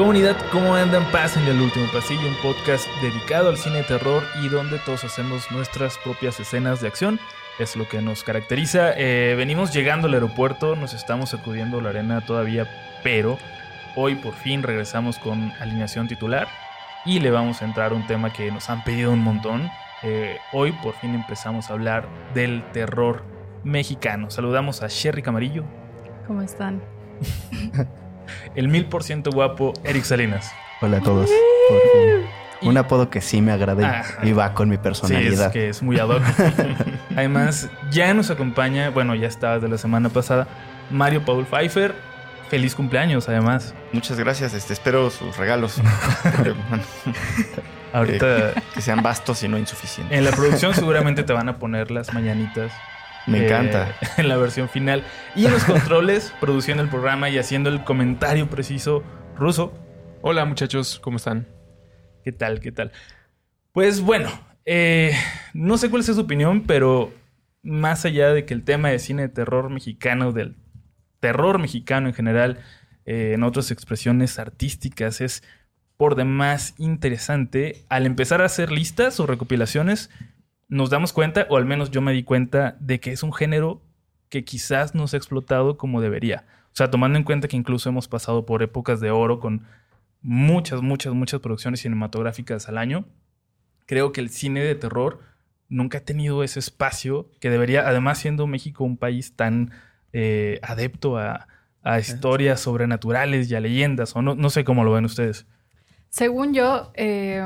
Comunidad, ¿cómo andan? Pásenle al último pasillo, un podcast dedicado al cine de terror y donde todos hacemos nuestras propias escenas de acción. Es lo que nos caracteriza. Eh, venimos llegando al aeropuerto, nos estamos sacudiendo la arena todavía, pero hoy por fin regresamos con alineación titular y le vamos a entrar a un tema que nos han pedido un montón. Eh, hoy por fin empezamos a hablar del terror mexicano. Saludamos a Sherry Camarillo, ¿Cómo están? el mil por ciento guapo Eric Salinas. Hola a todos. Un apodo que sí me agrada y- Ajá. y va con mi Sí, es personalidad. que es muy ad hoc. Además, ya nos acompaña, bueno, ya estaba de la semana pasada, Mario Paul Pfeiffer. Feliz cumpleaños, además. Muchas gracias, este, espero sus regalos. Ahorita que sean vastos y no insuficientes. en la producción seguramente te van a poner las mañanitas. Me eh, encanta. En la versión final. Y en los controles, produciendo el programa y haciendo el comentario preciso, Ruso. Hola muchachos, ¿cómo están? ¿Qué tal? ¿Qué tal? Pues bueno, eh, no sé cuál es su opinión, pero más allá de que el tema de cine de terror mexicano, del terror mexicano en general, eh, en otras expresiones artísticas, es por demás interesante. Al empezar a hacer listas o recopilaciones, nos damos cuenta, o al menos yo me di cuenta, de que es un género que quizás no se ha explotado como debería. O sea, tomando en cuenta que incluso hemos pasado por épocas de oro con muchas, muchas, muchas producciones cinematográficas al año, creo que el cine de terror nunca ha tenido ese espacio que debería, además siendo México un país tan eh, adepto a, a historias sobrenaturales y a leyendas, o no, no sé cómo lo ven ustedes. Según yo, eh,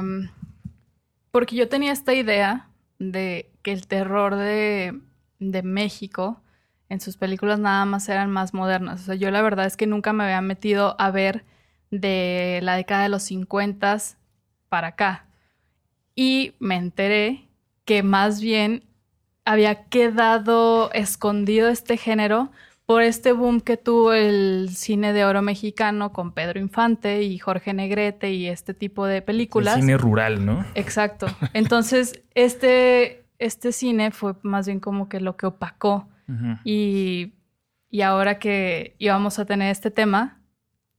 porque yo tenía esta idea de que el terror de, de México en sus películas nada más eran más modernas. O sea, yo la verdad es que nunca me había metido a ver de la década de los 50 para acá. Y me enteré que más bien había quedado escondido este género por este boom que tuvo el cine de oro mexicano con Pedro Infante y Jorge Negrete y este tipo de películas. El cine rural, ¿no? Exacto. Entonces, este, este cine fue más bien como que lo que opacó. Y, y ahora que íbamos a tener este tema,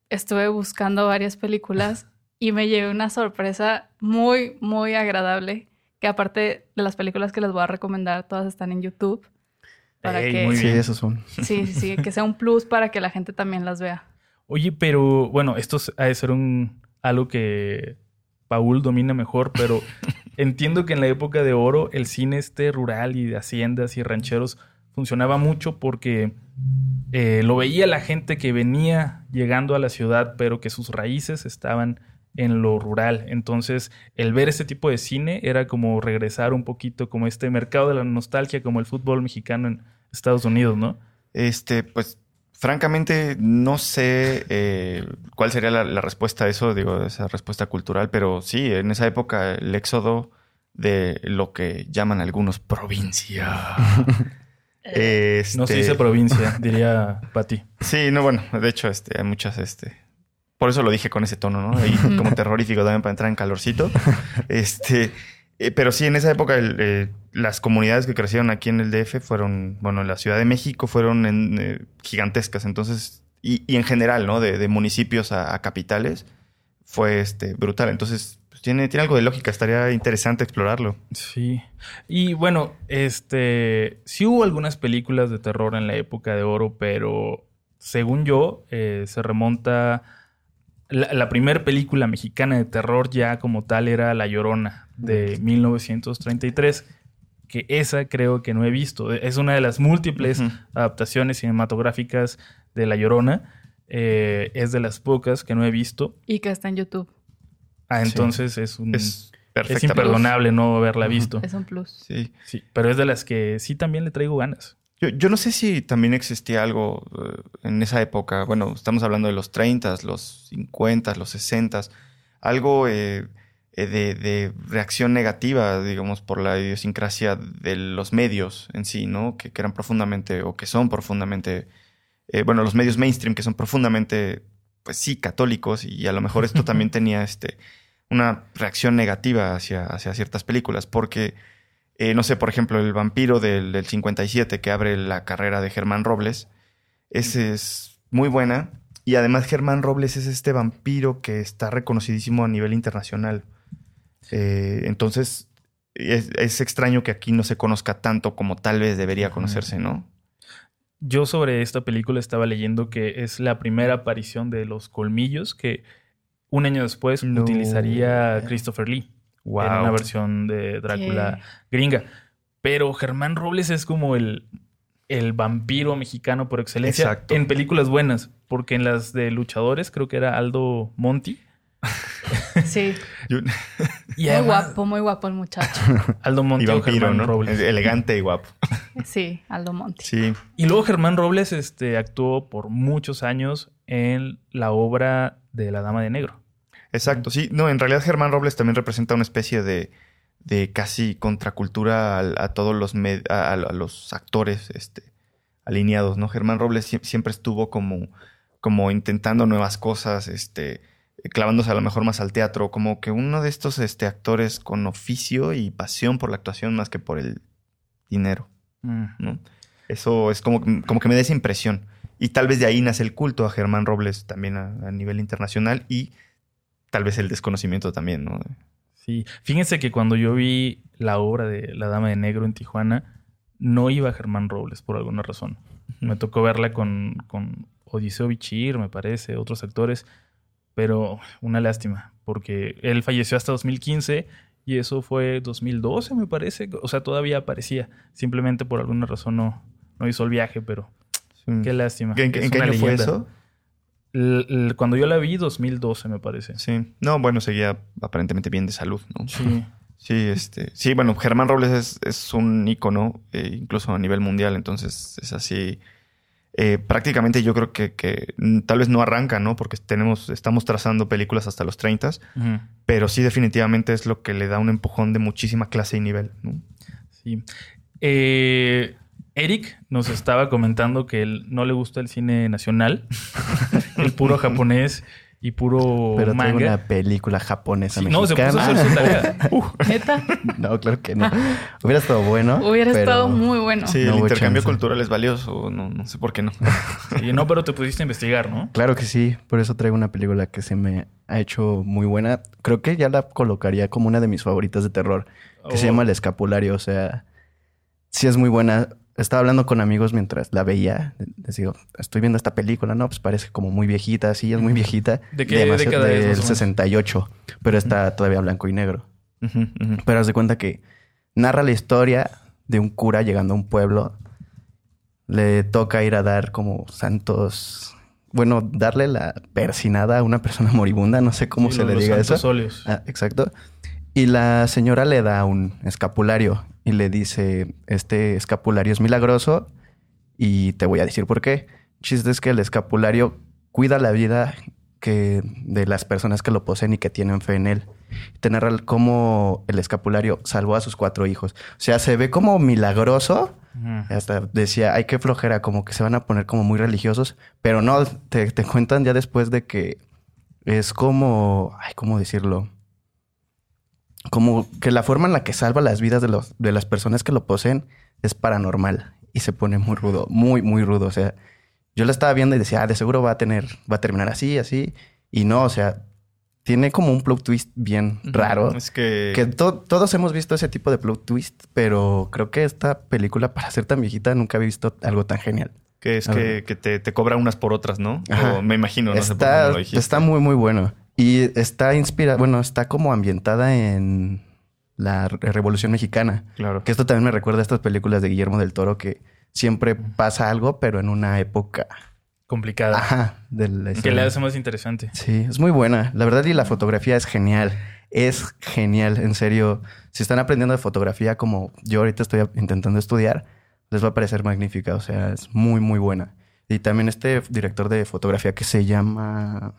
estuve buscando varias películas y me llevé una sorpresa muy, muy agradable. Que aparte de las películas que les voy a recomendar, todas están en YouTube. Para Ey, que, muy Sí, bien. esos son. sí, sí, sí, que sea un plus para que la gente también las vea. Oye, pero bueno, esto es- ha de ser un algo que Paul domina mejor, pero entiendo que en la época de oro el cine este rural y de haciendas y rancheros funcionaba mucho porque eh, lo veía la gente que venía llegando a la ciudad, pero que sus raíces estaban en lo rural. Entonces, el ver este tipo de cine era como regresar un poquito como este mercado de la nostalgia, como el fútbol mexicano en Estados Unidos, ¿no? Este, pues, francamente, no sé eh, cuál sería la, la respuesta a eso, digo, esa respuesta cultural, pero sí, en esa época el éxodo de lo que llaman algunos provincia. Este, No se dice provincia, diría Pati. Sí, no, bueno, de hecho, este, hay muchas, este. Por eso lo dije con ese tono, ¿no? Ahí como terrorífico también para entrar en calorcito. Este. Eh, pero sí, en esa época eh, las comunidades que crecieron aquí en el DF fueron, bueno, en la Ciudad de México fueron en, eh, gigantescas. Entonces, y, en general, ¿no? De, municipios a, a capitales, fue este, brutal. Entonces, pues, tiene, tiene algo de lógica. Estaría interesante explorarlo. Sí. Y bueno, este. Sí hubo algunas películas de terror en la época de oro, pero según yo, eh, se remonta. La, la primera película mexicana de terror ya como tal era La Llorona de 1933. Que esa creo que no he visto. Es una de las múltiples adaptaciones cinematográficas de La Llorona. Eh, es de las pocas que no he visto. Y que está en YouTube. Ah, Sí. entonces es un. Es imperdonable no haberla visto. Es un plus. Sí. Sí, pero es de las que sí también le traigo ganas. Yo, yo no sé si también existía algo eh, en esa época. Bueno, estamos hablando de los 30, los 50, los 60, algo eh, de, de reacción negativa, digamos, por la idiosincrasia de los medios en sí, ¿no? Que, que eran profundamente, o que son profundamente, eh, bueno, los medios mainstream que son profundamente, pues sí, católicos, y a lo mejor esto también tenía este, una reacción negativa hacia, hacia ciertas películas, porque eh, no sé, por ejemplo, el vampiro del, del 57 que abre la carrera de Germán Robles. Esa es muy buena. Y además Germán Robles es este vampiro que está reconocidísimo a nivel internacional. Eh, entonces, es, es extraño que aquí no se conozca tanto como tal vez debería conocerse, ¿no? Yo sobre esta película estaba leyendo que es la primera aparición de los colmillos que un año después No. utilizaría Christopher Lee Wow. en una versión de Drácula gringa. Pero Germán Robles es como el, el vampiro mexicano por excelencia Exacto. en películas buenas, porque en las de luchadores creo que era Aldo Monti. Sí. Y muy guapo, muy guapo el muchacho. Aldo Monti y o vampiro, Germán ¿no? Robles. Elegante y guapo. Sí, Aldo Monti. Sí. Y luego Germán Robles este, actuó por muchos años en la obra de La Dama de Negro. Exacto, sí. No, en realidad Germán Robles también representa una especie de, de casi contracultura a, todos los, med- a, a los actores este, alineados, ¿no? Germán Robles sie- siempre estuvo como, como intentando nuevas cosas, este, clavándose a lo mejor más al teatro, como que uno de estos este, actores con oficio y pasión por la actuación más que por el dinero, Mm. ¿no? Eso es como, como que me da esa impresión. Y tal vez de ahí nace el culto a Germán Robles también a, a nivel internacional y tal vez el desconocimiento también, ¿no? Sí, fíjense que cuando yo vi la obra de La Dama de Negro en Tijuana, no iba Germán Robles por alguna razón. Me tocó verla con, con Odiseo Bichir, me parece, otros actores, pero una lástima, porque él falleció hasta 2015 y eso fue 2012, me parece. O sea, todavía aparecía. Simplemente por alguna razón no, no hizo el viaje, pero Sí. qué lástima. ¿En, Es en qué año fue leyenda. eso? L- l- cuando yo la vi, 2012, me parece. Sí. No, bueno, seguía aparentemente bien de salud, ¿no? Sí. Sí, este. Sí, bueno, Germán Robles es, es un ícono, eh, incluso a nivel mundial, entonces es así. Eh, prácticamente yo creo que, que, tal vez no arranca, ¿no? Porque tenemos, estamos trazando películas hasta los 30, Ujú. pero sí definitivamente es lo que le da un empujón de muchísima clase y nivel, ¿no? Sí. Eh, Eric nos estaba comentando que él no le gusta el cine nacional, el puro japonés y puro Pero traigo manga. una película japonesa Sí, no, se puso a hacer su tarea. ¿Neta? no, claro que no. Hubiera estado bueno. Hubiera pero- estado muy bueno. Sí, No el intercambio chance. cultural es valioso, no, no sé por qué no. Sí, no, pero te pudiste investigar, ¿no? Claro que sí, por eso traigo una película que se me ha hecho muy buena. Creo que ya la colocaría como una de mis favoritas de terror, que se Oh. llama El Escapulario. O sea, sí es muy buena. Estaba hablando con amigos mientras la veía. Les digo, estoy viendo esta película, ¿no? Pues parece como muy viejita, sí, es muy viejita. ¿De qué década Del más o menos? 68, pero está todavía blanco y negro. Pero haz de cuenta que narra la historia de un cura llegando a un pueblo. Le toca ir a dar como santos. Bueno, darle la persinada a una persona moribunda. No sé cómo Sí, se le diga santos eso. óleos. Ah, exacto. Y la señora le da un escapulario y le dice: Este escapulario es milagroso y te voy a decir por qué. Chiste es que el escapulario cuida la vida que de las personas que lo poseen y que tienen fe en él. Te narra el- cómo el escapulario salvó a sus cuatro hijos. O sea, se ve como milagroso. Ujú. Hasta decía, ay, qué flojera, como que se van a poner como muy religiosos. Pero no, te, te cuentan ya después de que es como, ay, ¿cómo decirlo? Como que la forma en la que salva las vidas de, los, de las personas que lo poseen es paranormal. Y se pone muy rudo, muy, muy rudo. O sea, yo la estaba viendo y decía, ah, de seguro va a tener, va a terminar así, así. Y no, o sea, tiene como un plot twist bien raro. Es que... Que to- todos hemos visto ese tipo de plot twist, pero creo que esta película, para ser tan viejita, nunca había visto algo tan genial. Que es que, que te, te cobra unas por otras, ¿no? Ajá. O me imagino, no sé por qué está, lo dijiste. está muy, muy bueno. Y está inspirada, bueno, está como ambientada en la Re- Revolución Mexicana. Claro. Que esto también me recuerda a estas películas de Guillermo del Toro que siempre pasa algo, pero en una época Complicada. ajá, de la Que le hace más interesante. Sí, es muy buena. La verdad, y la fotografía es genial. Es genial, en serio. Si están aprendiendo de fotografía como yo ahorita estoy intentando estudiar, les va a parecer magnífica. O sea, es muy, muy buena. Y también este director de fotografía que se llama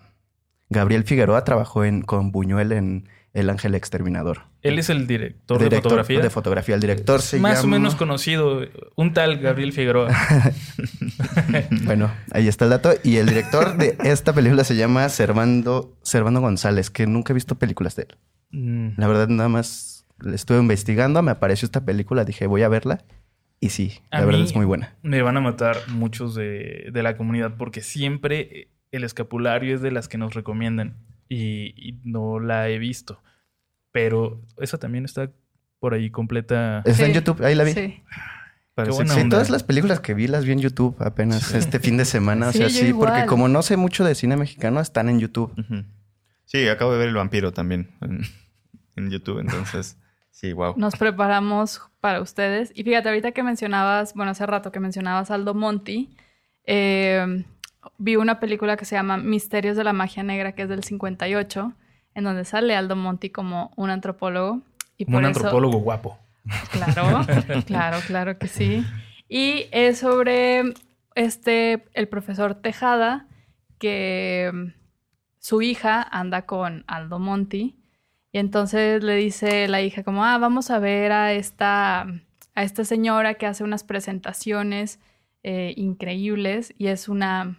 Gabriel Figueroa trabajó en, con Buñuel en El Ángel Exterminador. Él es el director, de fotografía. De fotografía. El director se Más o menos conocido. Un tal Gabriel Figueroa. Bueno, ahí está el dato. Y el director de esta película se llama Servando, Servando González, que nunca he visto películas de él. Mm. La verdad, nada más le estuve investigando, me apareció esta película, dije, voy a verla. Y sí, A la verdad es muy buena. Me van a matar muchos de, de la comunidad porque siempre El escapulario es de las que nos recomiendan y, y no la he visto. Pero esa también está por ahí completa. Está en YouTube, ahí la vi. Sí. Sí, todas las películas que vi las vi en YouTube apenas este fin de semana. Sí, o sea, sí, porque como no sé mucho de cine mexicano, están en YouTube. Sí, acabo de ver El Vampiro también en, en YouTube, entonces, sí, wow. Nos preparamos para ustedes. Y fíjate, ahorita que mencionabas, bueno, hace rato que mencionabas Aldo Monti, eh, vi una película que se llama Misterios de la Magia Negra, que es del 58, en donde sale Aldo Monti como un antropólogo. Y Como un eso- antropólogo guapo. Claro, claro, claro que sí. Y es sobre este, el profesor Tejada, que mm, su hija anda con Aldo Monti. Y entonces le dice la hija como, ah, vamos a ver a esta, a esta señora que hace unas presentaciones eh, increíbles. Y es una,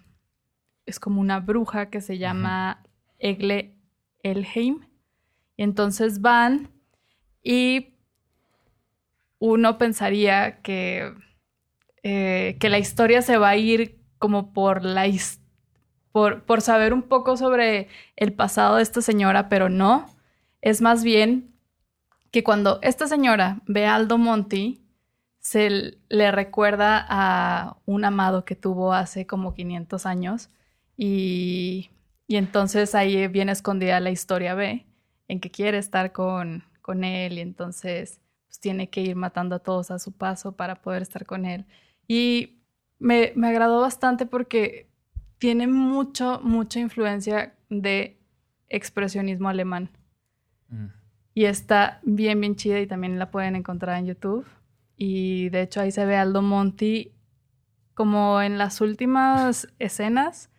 es como una bruja que se llama Egle Elheim. Y entonces van y uno pensaría que, eh, que la historia se va a ir como por la por, por saber un poco sobre el pasado de esta señora, pero no. Es más bien que cuando esta señora ve a Aldo Monti, se le recuerda a un amado que tuvo hace como 500 años y, y entonces ahí viene escondida la historia B, en que quiere estar con, con él y entonces pues, tiene que ir matando a todos a su paso para poder estar con él. Y me, me agradó bastante porque tiene mucho, mucha influencia de expresionismo alemán. Mm. Y está bien, bien chida y también la pueden encontrar en YouTube. Y de hecho ahí se ve Aldo Monti como en las últimas escenas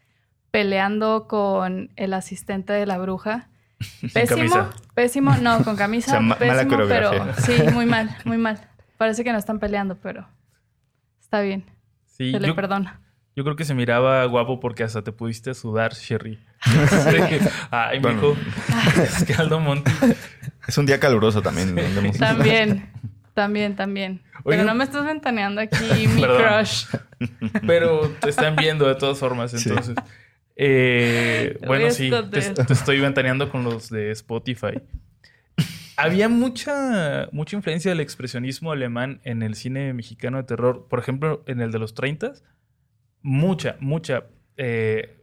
peleando con el asistente de la bruja. Pésimo, camisa. pésimo, no, con camisa, O sea, ma- mala pésimo, pero sí, muy mal, muy mal. Parece que no están peleando, pero está bien, Sí, se le yo, perdona. yo creo que se miraba guapo porque hasta te pudiste sudar, Sherry. Ay, Bueno. mijo. Es que Aldo Monti. Es un día caluroso también. donde hemos- También, también, también. Pero no me estás ventaneando aquí mi Perdón. crush. Pero te están viendo de todas formas, Sí. Eh, bueno, sí, te, estoy ventaneando con los de Spotify. Había mucha, mucha influencia del expresionismo alemán en el cine mexicano de terror. Por ejemplo, en el de los 30 mucha, mucha. Eh,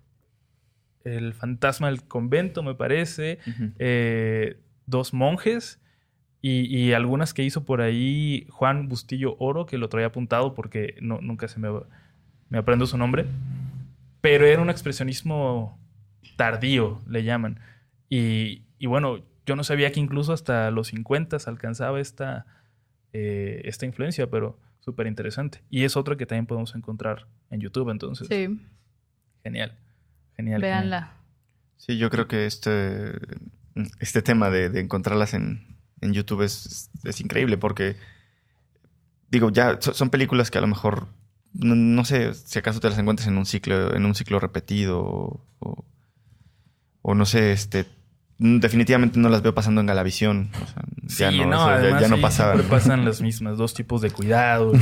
el fantasma del convento, me parece. Eh, dos monjes y, y algunas que hizo por ahí Juan Bustillo Oro, que lo traía apuntado porque no, nunca se me, me aprendo su nombre. Pero era un expresionismo tardío, le llaman. Y, y bueno, yo no sabía que incluso hasta los 50 alcanzaba esta, eh, esta influencia, pero súper interesante. Y es otra que también podemos encontrar en YouTube, entonces. Sí, Genial. Genial. genial. véanla. Sí, yo creo que este, este tema de, de encontrarlas en, en YouTube es, es increíble porque, digo, ya so- son películas que a lo mejor, no, no sé si acaso te las encuentras en un ciclo, en un ciclo repetido o, o, o no sé, este, definitivamente no las veo pasando en Galavisión. O sea, ya no, no, o sea, ya- además ya, no sí, pasaban. siempre pasan las mismas, dos tipos de cuidado.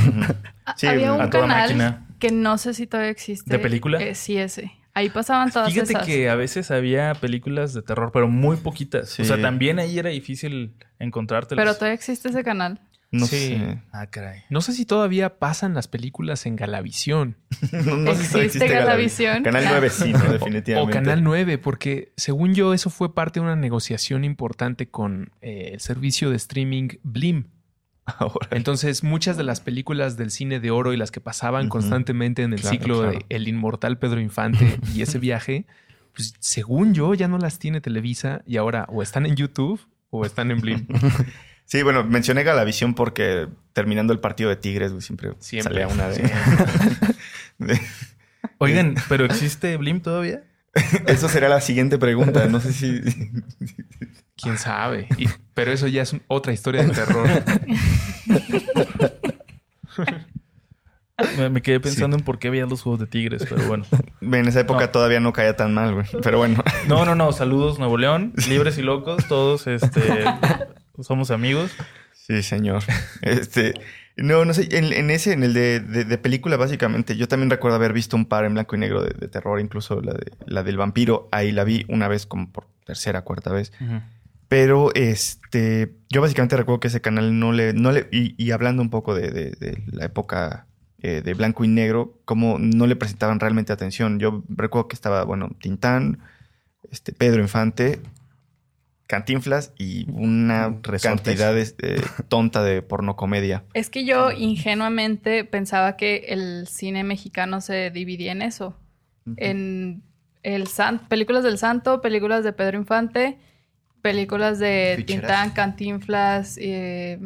Sí, Había a un toda canal máquina. que no sé si todavía existe. ¿De película? Eh, sí, ese. Ahí pasaban todas Fíjate esas. que a veces había películas de terror, pero muy poquitas. Sí. O sea, también ahí era difícil encontrártelas. Pero todavía existe ese canal. No sí. sé. Ah, caray. No sé si todavía pasan las películas en Galavisión No, no sé si todavía ¿Existe Galavisión? Canal Ah. 9 sí, ¿no? o definitivamente. Canal 9, porque según yo eso fue parte de una negociación importante con eh, el servicio de streaming Blim. Ahora. Entonces muchas de las películas del cine de oro y las que pasaban constantemente en el Claro, ciclo claro. de El Inmortal Pedro Infante y ese viaje, pues según yo ya no las tiene Televisa y ahora o están en YouTube o están en Blim. Sí, bueno, mencioné Galavisión porque terminando el partido de Tigres, güey, siempre, Siempre. salía una de... de- Oigan, ¿pero existe Blim todavía? Eso será la siguiente pregunta. No sé si... ¿Quién sabe? Y- pero eso ya es otra historia de terror. Me, me quedé pensando en por qué veían los juegos de Tigres, pero bueno. En esa época No. todavía no caía tan mal, güey. Pero bueno. No, no, no. Saludos, Nuevo León. Libres y locos. Todos este, somos amigos. Sí, señor. Este, No, no sé, en, en ese, en el de, de- de película, básicamente, yo también recuerdo haber visto un par en blanco y negro de, de terror, incluso la, de, la del vampiro, ahí la vi una vez como por tercera, cuarta vez. Pero este, yo básicamente recuerdo que ese canal no le, no le, y, y hablando un poco de, de- de la época eh, de blanco y negro, como no le presentaban realmente atención. Yo recuerdo que estaba, bueno, Tintán, este, Pedro Infante, Cantinflas y una Resortes. cantidad de, eh, tonta de pornocomedia. Es que yo ingenuamente pensaba que el cine mexicano se dividía en eso. En el san- películas del Santo, películas de Pedro Infante, películas de Ficheras. Tintán, Cantinflas, eh,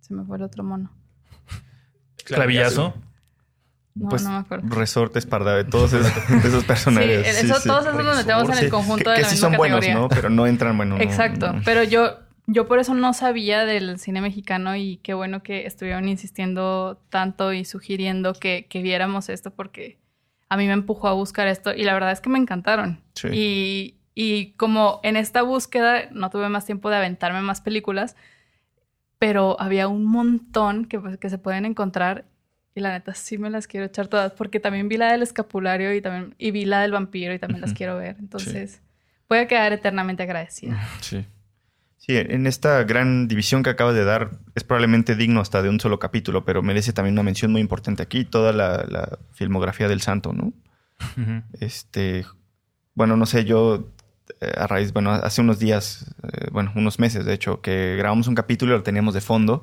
se me fue el otro mono. Clavillazo. No, Pues, no me acuerdo. Resortes, Pardavé, todos esos, esos personajes. Sí, eso- todos esos los metemos en el Sí, conjunto que, de que la sí misma son buenos. ¿no? Pero no entran, bueno. no- Exacto, no. pero yo, yo por eso no sabía del cine mexicano y qué bueno que estuvieron insistiendo tanto y sugiriendo que, que viéramos esto porque a mí me empujó a buscar esto y la verdad es que me encantaron. Sí. Y, y como en esta búsqueda no tuve más tiempo de aventarme más películas, pero había un montón que, pues, que se pueden encontrar y la neta sí me las quiero echar todas porque también vi la del escapulario y también y vi la del vampiro y también las quiero ver. Entonces voy a quedar eternamente agradecida. Sí. Sí, en esta gran división que acabas de dar es probablemente digno hasta de un solo capítulo, pero merece también una mención muy importante aquí, toda la, la filmografía del santo, ¿no? Este, bueno, no sé, yo eh, a raíz, bueno, hace unos días, eh, bueno, unos meses de hecho, que grabamos un capítulo y lo teníamos de fondo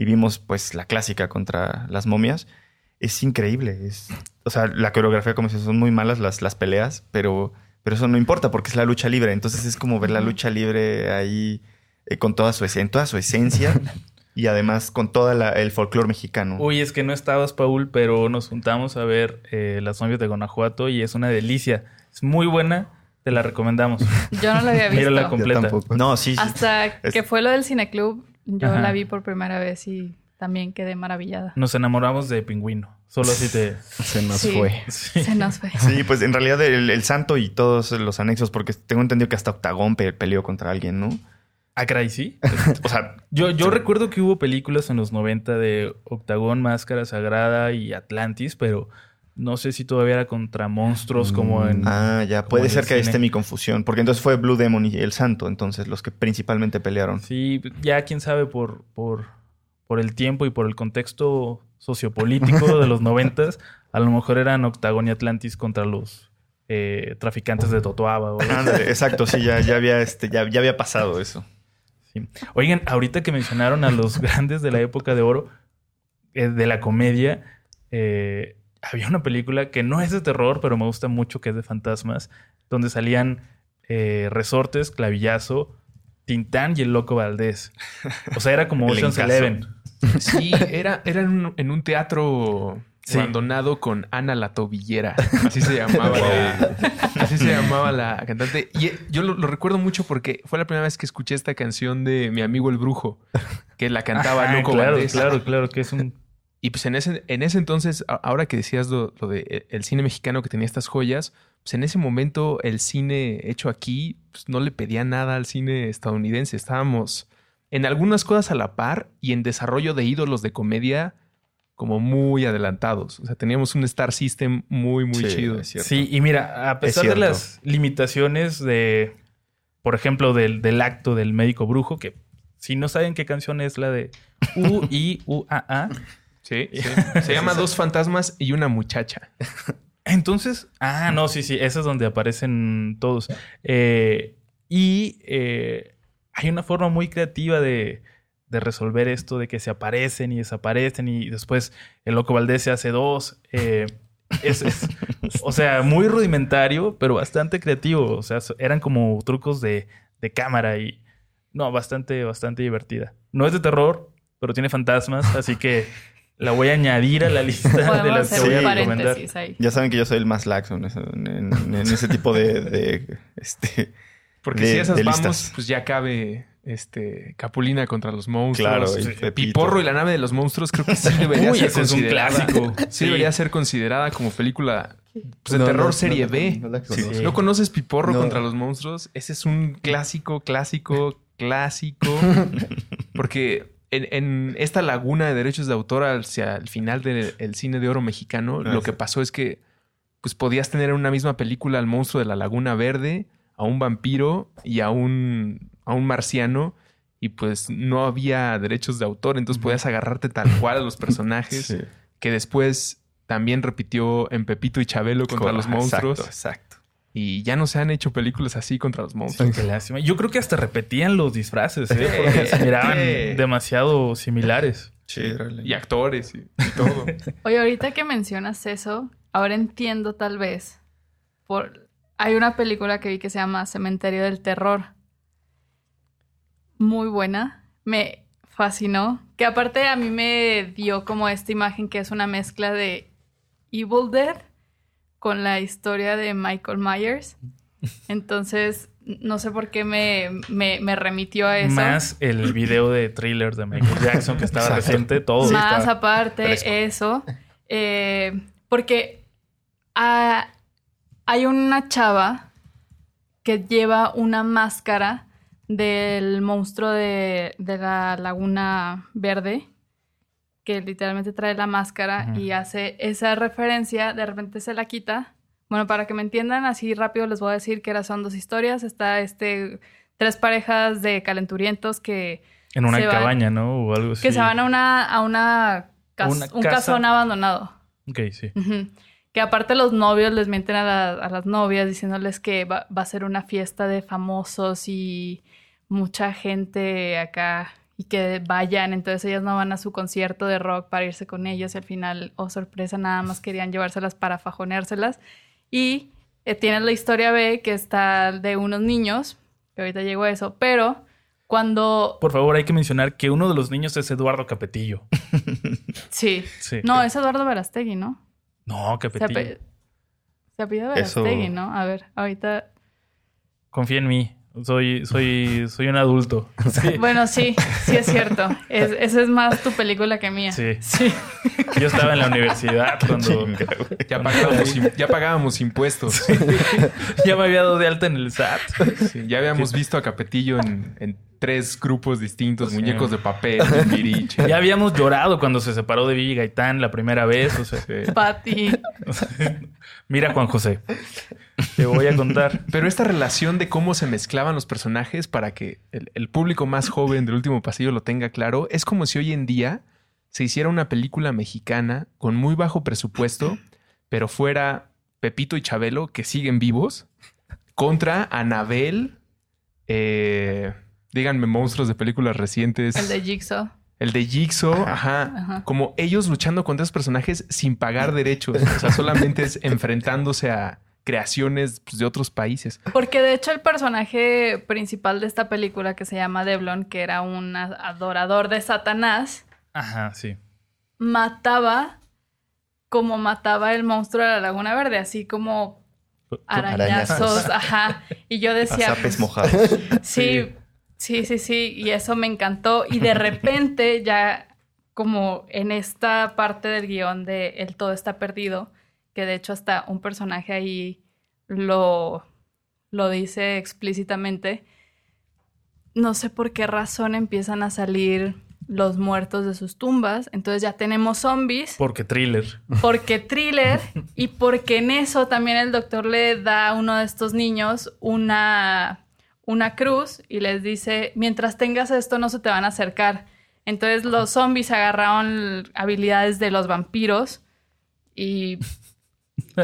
y vimos pues la clásica contra las momias. Es increíble, es, o sea, la coreografía como dices, son muy malas las, las peleas, pero, pero eso no importa porque es la lucha libre, entonces es como ver la lucha libre ahí eh, con toda su, esen- toda su esencia y además con todo el folclore mexicano. Uy, es que no estabas, Paul, pero nos juntamos a ver eh, Las novias de Guanajuato y es una delicia. Es muy buena, te la recomendamos. Yo no lo había visto. Mírala completa. tampoco. No, sí, sí. Hasta Es- que fue lo del cineclub, yo Ajá. la vi por primera vez y también quedé maravillada. Nos enamoramos de Pingüino. Solo así te... Se nos Sí. fue. Sí. Se nos fue. Sí, pues en realidad el, el santo y todos los anexos, porque tengo entendido que hasta Octagón pe- peleó contra alguien, ¿no? Ah, caray, sí. O sea, Yo, yo Sí. recuerdo que hubo películas en los 90 de Octagón, Máscara Sagrada y Atlantis, pero no sé si todavía era contra monstruos como en... ah, ya, puede ser que ahí esté mi confusión, porque entonces fue Blue Demon y el santo, entonces los que principalmente pelearon. Sí, ya quién sabe por, por, por el tiempo y por el contexto sociopolítico de los noventas, a lo mejor eran Octagón y Atlantis contra los eh, traficantes de Totoaba. o exacto, sí, ya, ya había este, ya, ya había pasado eso. Sí. Oigan, ahorita que mencionaron a los grandes de la época de oro, eh, de la comedia, eh, había una película que no es de terror, pero me gusta mucho, que es de fantasmas, donde salían eh, Resortes, Clavillazo, Tintán y el Loco Valdés. O sea, era como El Ocean's. Eleven. Sí, era, era en, un, en un teatro Sí. abandonado con Ana la Tobillera. Así se llamaba la, así se llamaba la cantante. Y eh, yo lo, lo recuerdo mucho porque fue la primera vez que escuché esta canción de mi amigo el brujo, que la cantaba Ajá, Loco claro, Valdés. claro, claro, que es un... Y pues en ese, en ese entonces, ahora que decías lo, lo de el cine mexicano que tenía estas joyas, pues en ese momento el cine hecho aquí pues no le pedía nada al cine estadounidense. Estábamos en algunas cosas a la par y en desarrollo de ídolos de comedia como muy adelantados. O sea, teníamos un Star System muy, muy Sí, chido. es cierto. Sí, y mira, a pesar de las limitaciones de, por ejemplo, del, del acto del médico brujo, que si no saben qué canción es la de U, I, U, A, A, Sí, sí. Se llama Dos fantasmas y una muchacha. Entonces, ah, no, sí, sí, esa es donde aparecen todos. Eh, y eh, hay una forma muy creativa de, de resolver esto, de que se aparecen y desaparecen y después el Loco Valdés se hace dos. Eh, es, es- o sea, muy rudimentario, pero bastante creativo. O sea, eran como trucos de, de cámara y no, bastante, bastante divertida. No es de terror, pero tiene fantasmas, así que la voy a añadir a la lista de las que voy a recomendar. ahí. Ya saben que yo soy el más laxo en ese, en- en- en ese tipo de, de, este, Porque de- si esas de vamos, listas. pues ya cabe este Capulina contra los monstruos. Claro, Sí. y. Piporro y la nave de los monstruos creo que sí debería Uy, ser es un considerada. clásico. Sí, Sí. debería ser considerada como película pues, de No, terror no, serie no, B. no la Sí, conozco. sí. ¿No conoces Piporro No. contra los monstruos? Ese es un clásico, clásico, clásico. Porque en, en esta laguna de derechos de autor hacia el final del el cine de oro mexicano, Ah, lo sí. que pasó es que pues podías tener en una misma película al monstruo de la laguna verde, a un vampiro y a un, a un marciano. Y pues no había derechos de autor, entonces podías agarrarte tal cual a los personajes Sí. que después también repitió en Pepito y Chabelo contra los monstruos. Exacto, exacto. Y ya no se han hecho películas así contra los monstruos. Qué lástima. Yo creo que hasta repetían los disfraces, ¿eh? Porque se miraban demasiado similares. Sí, Y actores y, y todo. Oye, ahorita que mencionas eso, ahora entiendo tal vez. Por... Hay una película que vi que se llama Cementerio del Terror. Muy buena. Me fascinó. Que aparte a mí me dio como esta imagen que es una mezcla de Evil Dead con la historia de Michael Myers. Entonces, no sé por qué me, me, me remitió a eso. Más el video de thriller de Michael Jackson que estaba reciente, todo. Más aparte, fresco. eso. eh, porque hay una chava que lleva una máscara del monstruo de, de la laguna verde, que literalmente trae la máscara y hace esa referencia, de repente se la quita. Bueno, para que me entiendan, así rápido les voy a decir que son dos historias. Está este tres parejas de calenturientos que En una van- cabaña, ¿no? O algo así. que se van a una, a una, cas- Una un casa. casón abandonado. Ok, sí. Que aparte los novios les mienten a, la- a las novias diciéndoles que va, va a ser una fiesta de famosos y mucha gente acá y que vayan. Entonces ellas no van a su concierto de rock para irse con ellos y al final, oh sorpresa, nada más querían llevárselas para fajoneárselas. Y eh, tienes la historia B que está de unos niños, que ahorita llegó a eso, pero cuando... Por favor, hay que mencionar que uno de los niños es Eduardo Capetillo. Sí. Sí. No, es Eduardo Verastegui, ¿no? No, Capetillo. ape- se apellida Eso- Verastegui, ¿no? A ver, ahorita... Confía en mí. Soy, soy, soy un adulto. Sí. Bueno, sí, sí es cierto. Es- esa es más tu película que mía. Sí. Sí. Yo estaba en la universidad cuando Ya pagábamos, ya pagábamos impuestos. ya me había dado de alta en el SAT. Sí, ya habíamos visto a Capetillo en, en tres grupos distintos, Sí. muñecos de papel. Ya habíamos llorado cuando se separó de Vivi Gaitán la primera vez. O sea, Sí. Pati. mira, Juan José. Te voy a contar. Pero esta relación de cómo se mezclaban los personajes para que el, el público más joven del último pasillo lo tenga claro, es como si hoy en día se hiciera una película mexicana con muy bajo presupuesto, pero fuera Pepito y Chabelo, que siguen vivos, contra Anabel, eh, díganme monstruos de películas recientes. El de Jigsaw. El de Jigsaw, ajá, Ajá. Como ellos luchando contra esos personajes sin pagar derechos. O sea, solamente es enfrentándose a creaciones pues, de otros países. Porque de hecho el personaje principal de esta película que se llama Devlon, que era un a- adorador de Satanás, Ajá, sí. mataba como mataba el monstruo de la Laguna Verde, así como arañazos, Arañazos. ajá. Y yo decía, pues, mojados. Sí, sí, sí, sí, y eso me encantó. Y de repente ya como en esta parte del guion de El todo está perdido, que de hecho hasta un personaje ahí lo, lo dice explícitamente, no sé por qué razón empiezan a salir los muertos de sus tumbas, entonces ya tenemos zombies Porque thriller. porque thriller y porque en eso también el doctor le da a uno de estos niños una, una cruz y les dice, mientras tengas esto no se te van a acercar. Entonces los zombies agarraron habilidades de los vampiros y,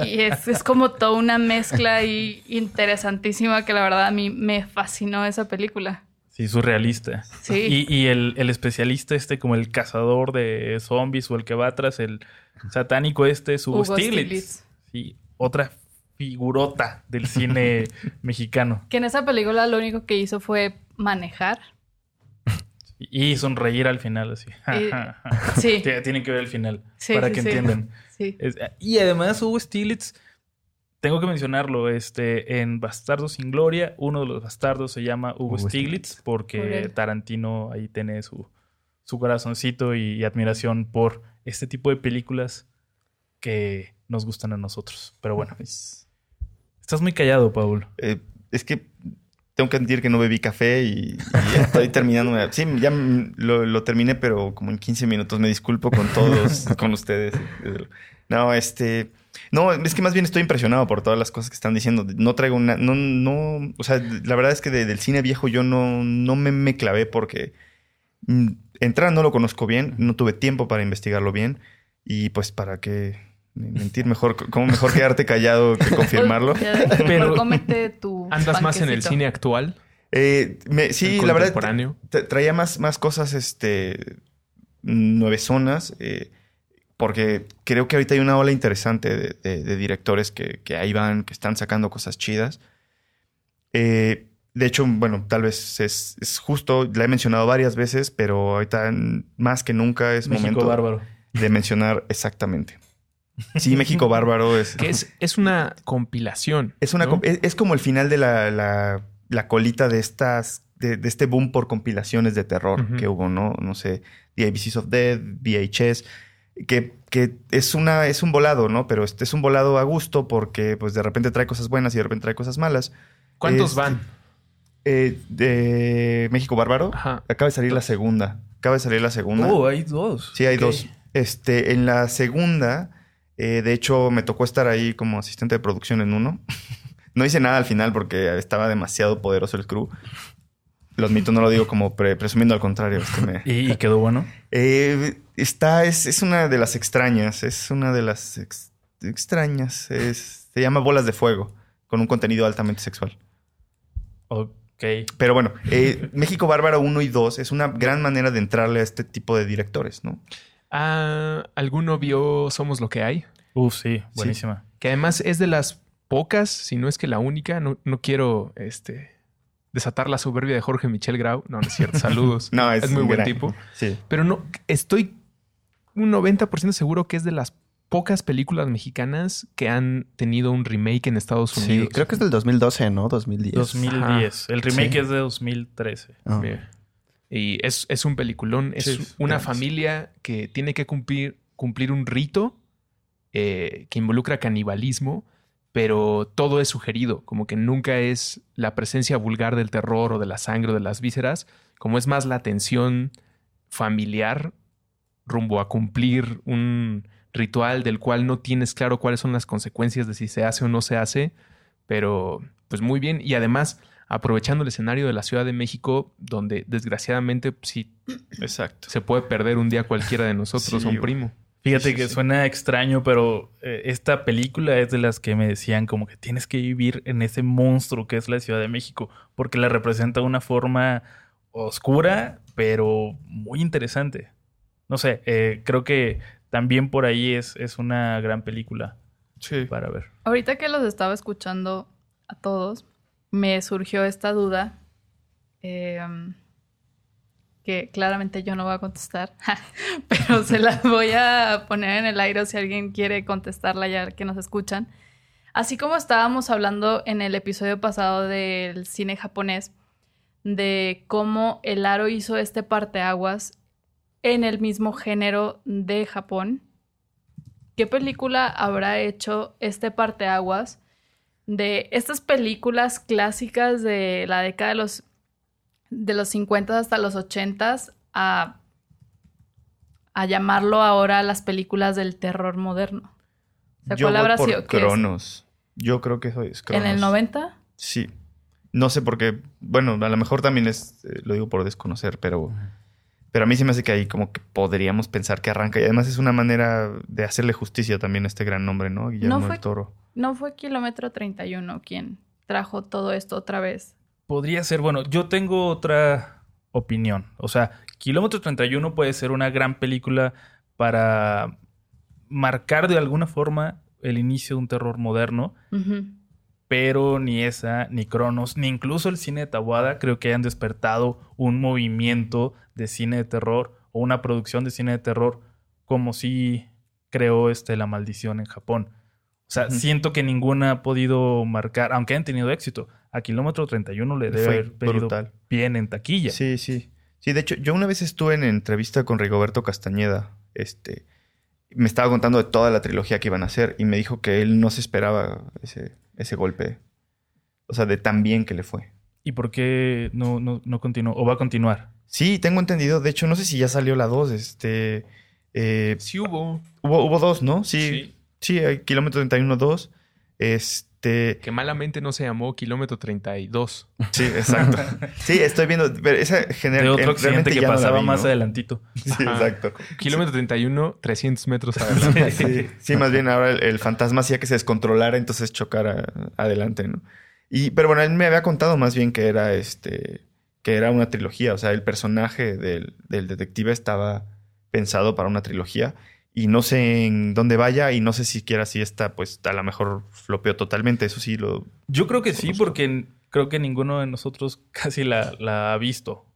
y es, es como toda una mezcla ahí interesantísima que la verdad a mí me fascinó esa película. Sí, surrealista. Sí. Y, y el, el especialista este, como el cazador de zombies o el que va tras el satánico este, es Hugo, Stiglitz. Stiglitz. Sí, otra figurota del cine mexicano. Que en esa película lo único que hizo fue manejar. Y sonreír al final, así. Y- sí. Tienen que ver el final Sí, para sí, que sí. entiendan. Sí. Es- y además Hugo Stiglitz, tengo que mencionarlo, este, en Bastardos sin Gloria, uno de los bastardos se llama Hugo, Hugo Stiglitz, Stiglitz. porque. Tarantino ahí tiene su, su corazoncito y, y admiración por este tipo de películas que nos gustan a nosotros. Pero bueno, estás muy callado, Paul. Eh, es que tengo que admitir que no bebí café y, y estoy terminando. Sí, ya lo terminé, pero como en 15 minutos. Me disculpo con todos, con ustedes. No, este... No, es que más bien estoy impresionado por todas las cosas que están diciendo. No traigo una... No, no... O sea, la verdad es que de- del cine viejo yo no, no me, me clavé porque... mm, Entrar no lo conozco bien, no tuve tiempo para investigarlo bien. Y pues para qué mentir mejor, como mejor quedarte callado que confirmarlo. Pero- cómete tu. ¿Andas más en el cine actual? Eh, me- sí, la verdad, traía más, más cosas, este, nueve zonas, eh, porque creo que ahorita hay una ola interesante de, de- de directores que, que ahí van, que están sacando cosas chidas. Eh, de hecho, bueno, tal vez es, es justo, la he mencionado varias veces, pero ahorita más que nunca es México momento bárbaro. de mencionar exactamente. Sí, México Bárbaro es... Que es, es una compilación. Es, una, es, es como el final de la, la- la colita de estas. De, de este boom por compilaciones de terror que hubo, ¿no? No sé, The ABCs of Death, VHS. Que, que es una, es un volado, ¿no? Pero este es un volado a gusto porque, pues, de repente trae cosas buenas y de repente trae cosas malas. ¿Cuántos Este, van? Eh, de México Bárbaro. Ajá. Acaba de salir la segunda. Acaba de salir la segunda. Oh, hay dos. Sí, hay dos. Este, en la segunda, eh, de hecho, me tocó estar ahí como asistente de producción en uno. no hice nada al final porque estaba demasiado poderoso el crew. Los mitos no lo digo como pre- presumiendo, al contrario. es que me- ¿Y, y quedó bueno? Eh, está, es, es una de las extrañas. Es una de las ex- extrañas. Es, se llama Bolas de Fuego, con un contenido altamente sexual. Ok. Pero bueno, eh, México Bárbaro 1 y 2 es una gran manera de entrarle a este tipo de directores, ¿no? Ah, ¿Alguno vio Somos lo que hay? Uh, sí, buenísima. Que además es de las pocas, si no es que la única. No, no quiero este, desatar la soberbia de Jorge Michel Grau. No, no es cierto. Saludos. No, es, es muy buen gran- tipo. Sí. Pero no, estoy un 90% seguro que es de las pocas películas mexicanas que han tenido un remake en Estados Sí, Unidos. creo que es del 2012, ¿no? 2010. 2010. El remake Sí. es de 2013. Ah. Bien. Y es, es un peliculón. Es Sí, una gracias. familia que tiene que cumplir, cumplir un rito eh, que involucra canibalismo, pero todo es sugerido, como que nunca es la presencia vulgar del terror o de la sangre o de las vísceras, como es más la tensión familiar rumbo a cumplir un ritual del cual no tienes claro cuáles son las consecuencias de si se hace o no se hace, pero pues muy bien. Y además, aprovechando el escenario de la Ciudad de México, donde desgraciadamente sí Exacto. se puede perder un día cualquiera de nosotros Sí, un primo. Fíjate Sí, que sí. suena extraño, pero eh, esta película es de las que me decían como que tienes que vivir en ese monstruo que es la Ciudad de México, porque la representa de una forma oscura, pero muy interesante. No sé, eh, creo que también por ahí es, es una gran película Sí. para ver. Ahorita que los estaba escuchando a todos, me surgió esta duda eh, que claramente yo no voy a contestar, pero se las voy a poner en el aire si alguien quiere contestarla ya que nos escuchan. Así como estábamos hablando en el episodio pasado del cine japonés, de cómo el aro hizo este parteaguas en el mismo género de Japón. ¿Qué película habrá hecho este parteaguas de estas películas clásicas de la década de los, de los 50 hasta los 80 a, a llamarlo ahora las películas del terror moderno? O sea, Yo ¿cuál habrá por sido? Cronos. Yo creo que eso es Cronos. ¿En el 90? Sí. No sé por qué. Bueno, a lo mejor también es, eh, lo digo por desconocer, pero, pero a mí se me hace que ahí como que podríamos pensar que arranca. Y además es una manera de hacerle justicia también a este gran nombre, ¿no? Guillermo fue- del Toro. No fue Kilómetro 31 quien trajo todo esto otra vez. Podría ser, bueno, yo tengo otra opinión. O sea, Kilómetro 31 puede ser una gran película para marcar de alguna forma el inicio de un terror moderno, pero ni esa, ni Cronos, ni incluso el cine de Tawada creo que hayan despertado un movimiento de cine de terror o una producción de cine de terror como si creó este, La Maldición en Japón. O sea, siento que ninguna ha podido marcar, aunque hayan tenido éxito. A Kilómetro 31 le debe Fue haber pedido brutal. bien en taquilla. Sí, sí. Sí, de hecho, yo una vez estuve en entrevista con Rigoberto Castañeda. Este, me estaba contando de toda la trilogía que iban a hacer y me dijo que él no se esperaba ese, ese golpe. O sea, de tan bien que le fue. ¿Y por qué no, no, no continuó? ¿O va a continuar? Sí, tengo entendido. De hecho, no sé si ya salió la 2. Este. eh, Sí hubo. hubo, hubo dos, ¿no? Sí. Sí. Sí, hay kilómetro 31, 2. Este. Que malamente no se llamó Kilómetro 32. Sí, exacto. sí, estoy viendo. Pero esa genera. De otro accidente realmente que no pasaba vi, más ¿no? adelantito. Sí, Ajá. exacto. Kilómetro 31, 300 metros adelante. Sí, sí, más bien ahora el, el fantasma hacía que se descontrolara, entonces chocara adelante, ¿no? Y, pero bueno, él me había contado más bien que era este, que era una trilogía, o sea, el personaje del, del detective estaba pensado para una trilogía y no sé en dónde vaya y no sé siquiera si esta, pues a lo mejor flopeó totalmente, eso sí lo... Yo creo que sí, porque creo que ninguno de nosotros casi la, la ha visto.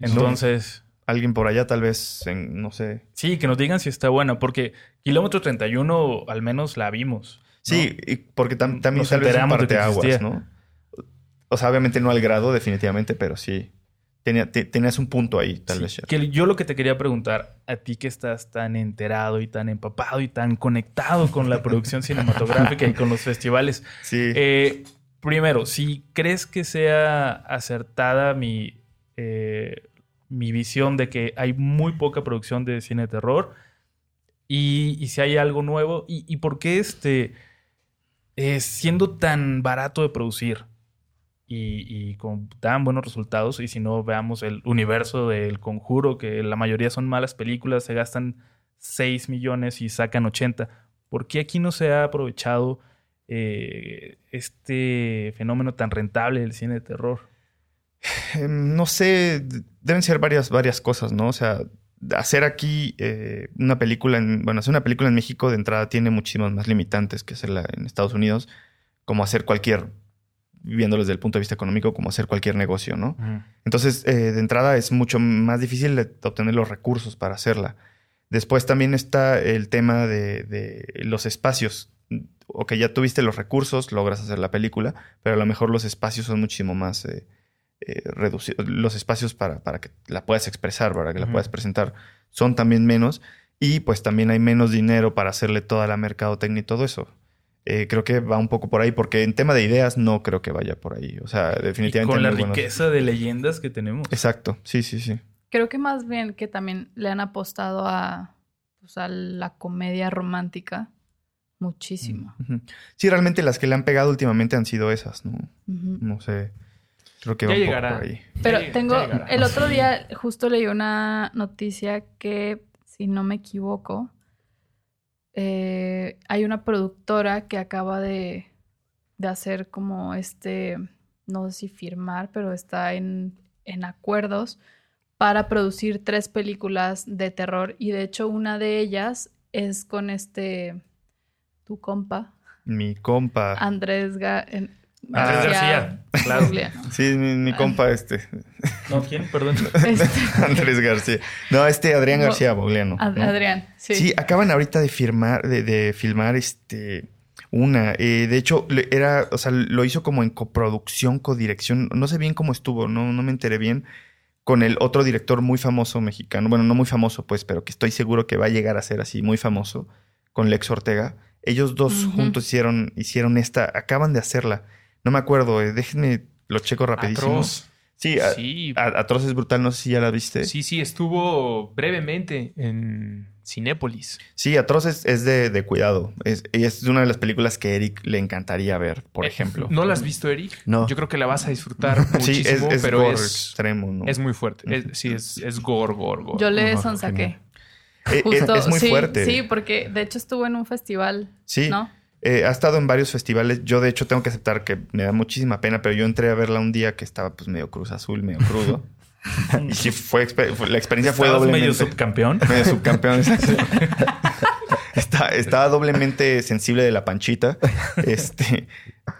Entonces, Alguien por allá tal vez, en, no sé. sí, que nos digan si está buena, porque Kilómetro 31 al menos la vimos. ¿no? Sí, y porque tam- también Nos tal vez un parteaguas. ¿no? O sea, obviamente no al grado, definitivamente, pero sí. Tenía, te- tenías un punto ahí, tal Sí, vez. Que yo lo que te quería preguntar, a ti que estás tan enterado y tan empapado y tan conectado con la producción cinematográfica y con los festivales, Sí. Eh, primero, si crees que sea acertada mi, eh, mi visión de que hay muy poca producción de cine de terror y, y si hay algo nuevo y, y por qué este, eh, siendo tan barato de producir y, con tan buenos resultados y si no veamos el universo del conjuro que la mayoría son malas películas, se gastan 6 millones y sacan 80. ¿Por qué aquí no se ha aprovechado eh, este fenómeno tan rentable del cine de terror? Eh, no sé, deben ser varias, varias cosas, ¿no? O sea, hacer aquí eh, una película, en, bueno, hacer una película en México de entrada tiene muchísimas más limitantes que hacerla en Estados Unidos, como hacer cualquier, viéndolo desde el punto de vista económico, como hacer cualquier negocio, ¿no? Entonces, eh, de entrada es mucho más difícil de obtener los recursos para hacerla. Después también está el tema de, de los espacios. Ok, ya tuviste los recursos, logras hacer la película, pero a lo mejor los espacios son muchísimo más eh, eh, reducidos. Los espacios para, para que la puedas expresar, para que la puedas presentar, son también menos. Y pues también hay menos dinero para hacerle toda la mercadotecnia y todo eso. Eh, creo que va un poco por ahí, porque en tema de ideas no creo que vaya por ahí. O sea, Y definitivamente. con la buenos- riqueza de leyendas que tenemos. Exacto, sí, sí, sí. Creo que más bien que también le han apostado a, pues, a la comedia romántica muchísimo. Ujú. Sí, realmente las que le han pegado últimamente han sido esas, ¿no? No sé. Creo que Ya va un poco llegará. por ahí. Pero Ya tengo, ya el otro día justo leí una noticia que, si no me equivoco, eh, hay una productora que acaba de, de hacer como este, no sé si firmar, pero está en, en acuerdos para producir tres películas de terror y de hecho una de ellas es con este, tu compa, Mi compa. Andrés Ga- Andrés García, claro. Juliano. Sí, mi, mi compa este. No, ¿quién? Perdón. Este, Andrés García. No, este Adrián No. García Bogliano. Ad- ¿no? Adrián, sí. Sí. acaban ahorita de firmar, de, de filmar este una. Eh, de hecho, era, o sea, lo hizo como en coproducción, codirección. No sé bien cómo estuvo, no, no me enteré bien. Con el otro director muy famoso mexicano. Bueno, no muy famoso, pues, pero que estoy seguro que va a llegar a ser así, muy famoso. Con Lex Ortega. Ellos dos juntos hicieron, hicieron esta. Acaban de hacerla. No me acuerdo, eh, déjenme, lo checo rapidísimo. Atroz. Sí, a- Sí, a- Atroz es brutal, no sé si ya la viste. sí, sí, estuvo brevemente en Cinépolis. Sí, Atroz es, es de, de cuidado. Es, y es una de las películas que Eric le encantaría ver, por Eh, ejemplo. ¿No la has visto, Eric? No. Yo creo que la vas a disfrutar sí, muchísimo, es, es pero gore es, extremo, ¿no? es muy fuerte. Es- sí, es, es gore, gore, gore. Yo le sonsaqué. genial. Eh, es, Justo, es muy sí, fuerte. Sí, porque de hecho estuvo en un festival, Sí. ¿no? Eh, ha estado en varios festivales. Yo, de hecho, tengo que aceptar que me da muchísima pena, pero yo entré a verla un día que estaba pues medio cruz azul, medio crudo. y sí, fue, la experiencia fue ¿Estabas doblemente... medio subcampeón? medio subcampeón, exacto. Está- estaba doblemente sensible de la panchita. Este,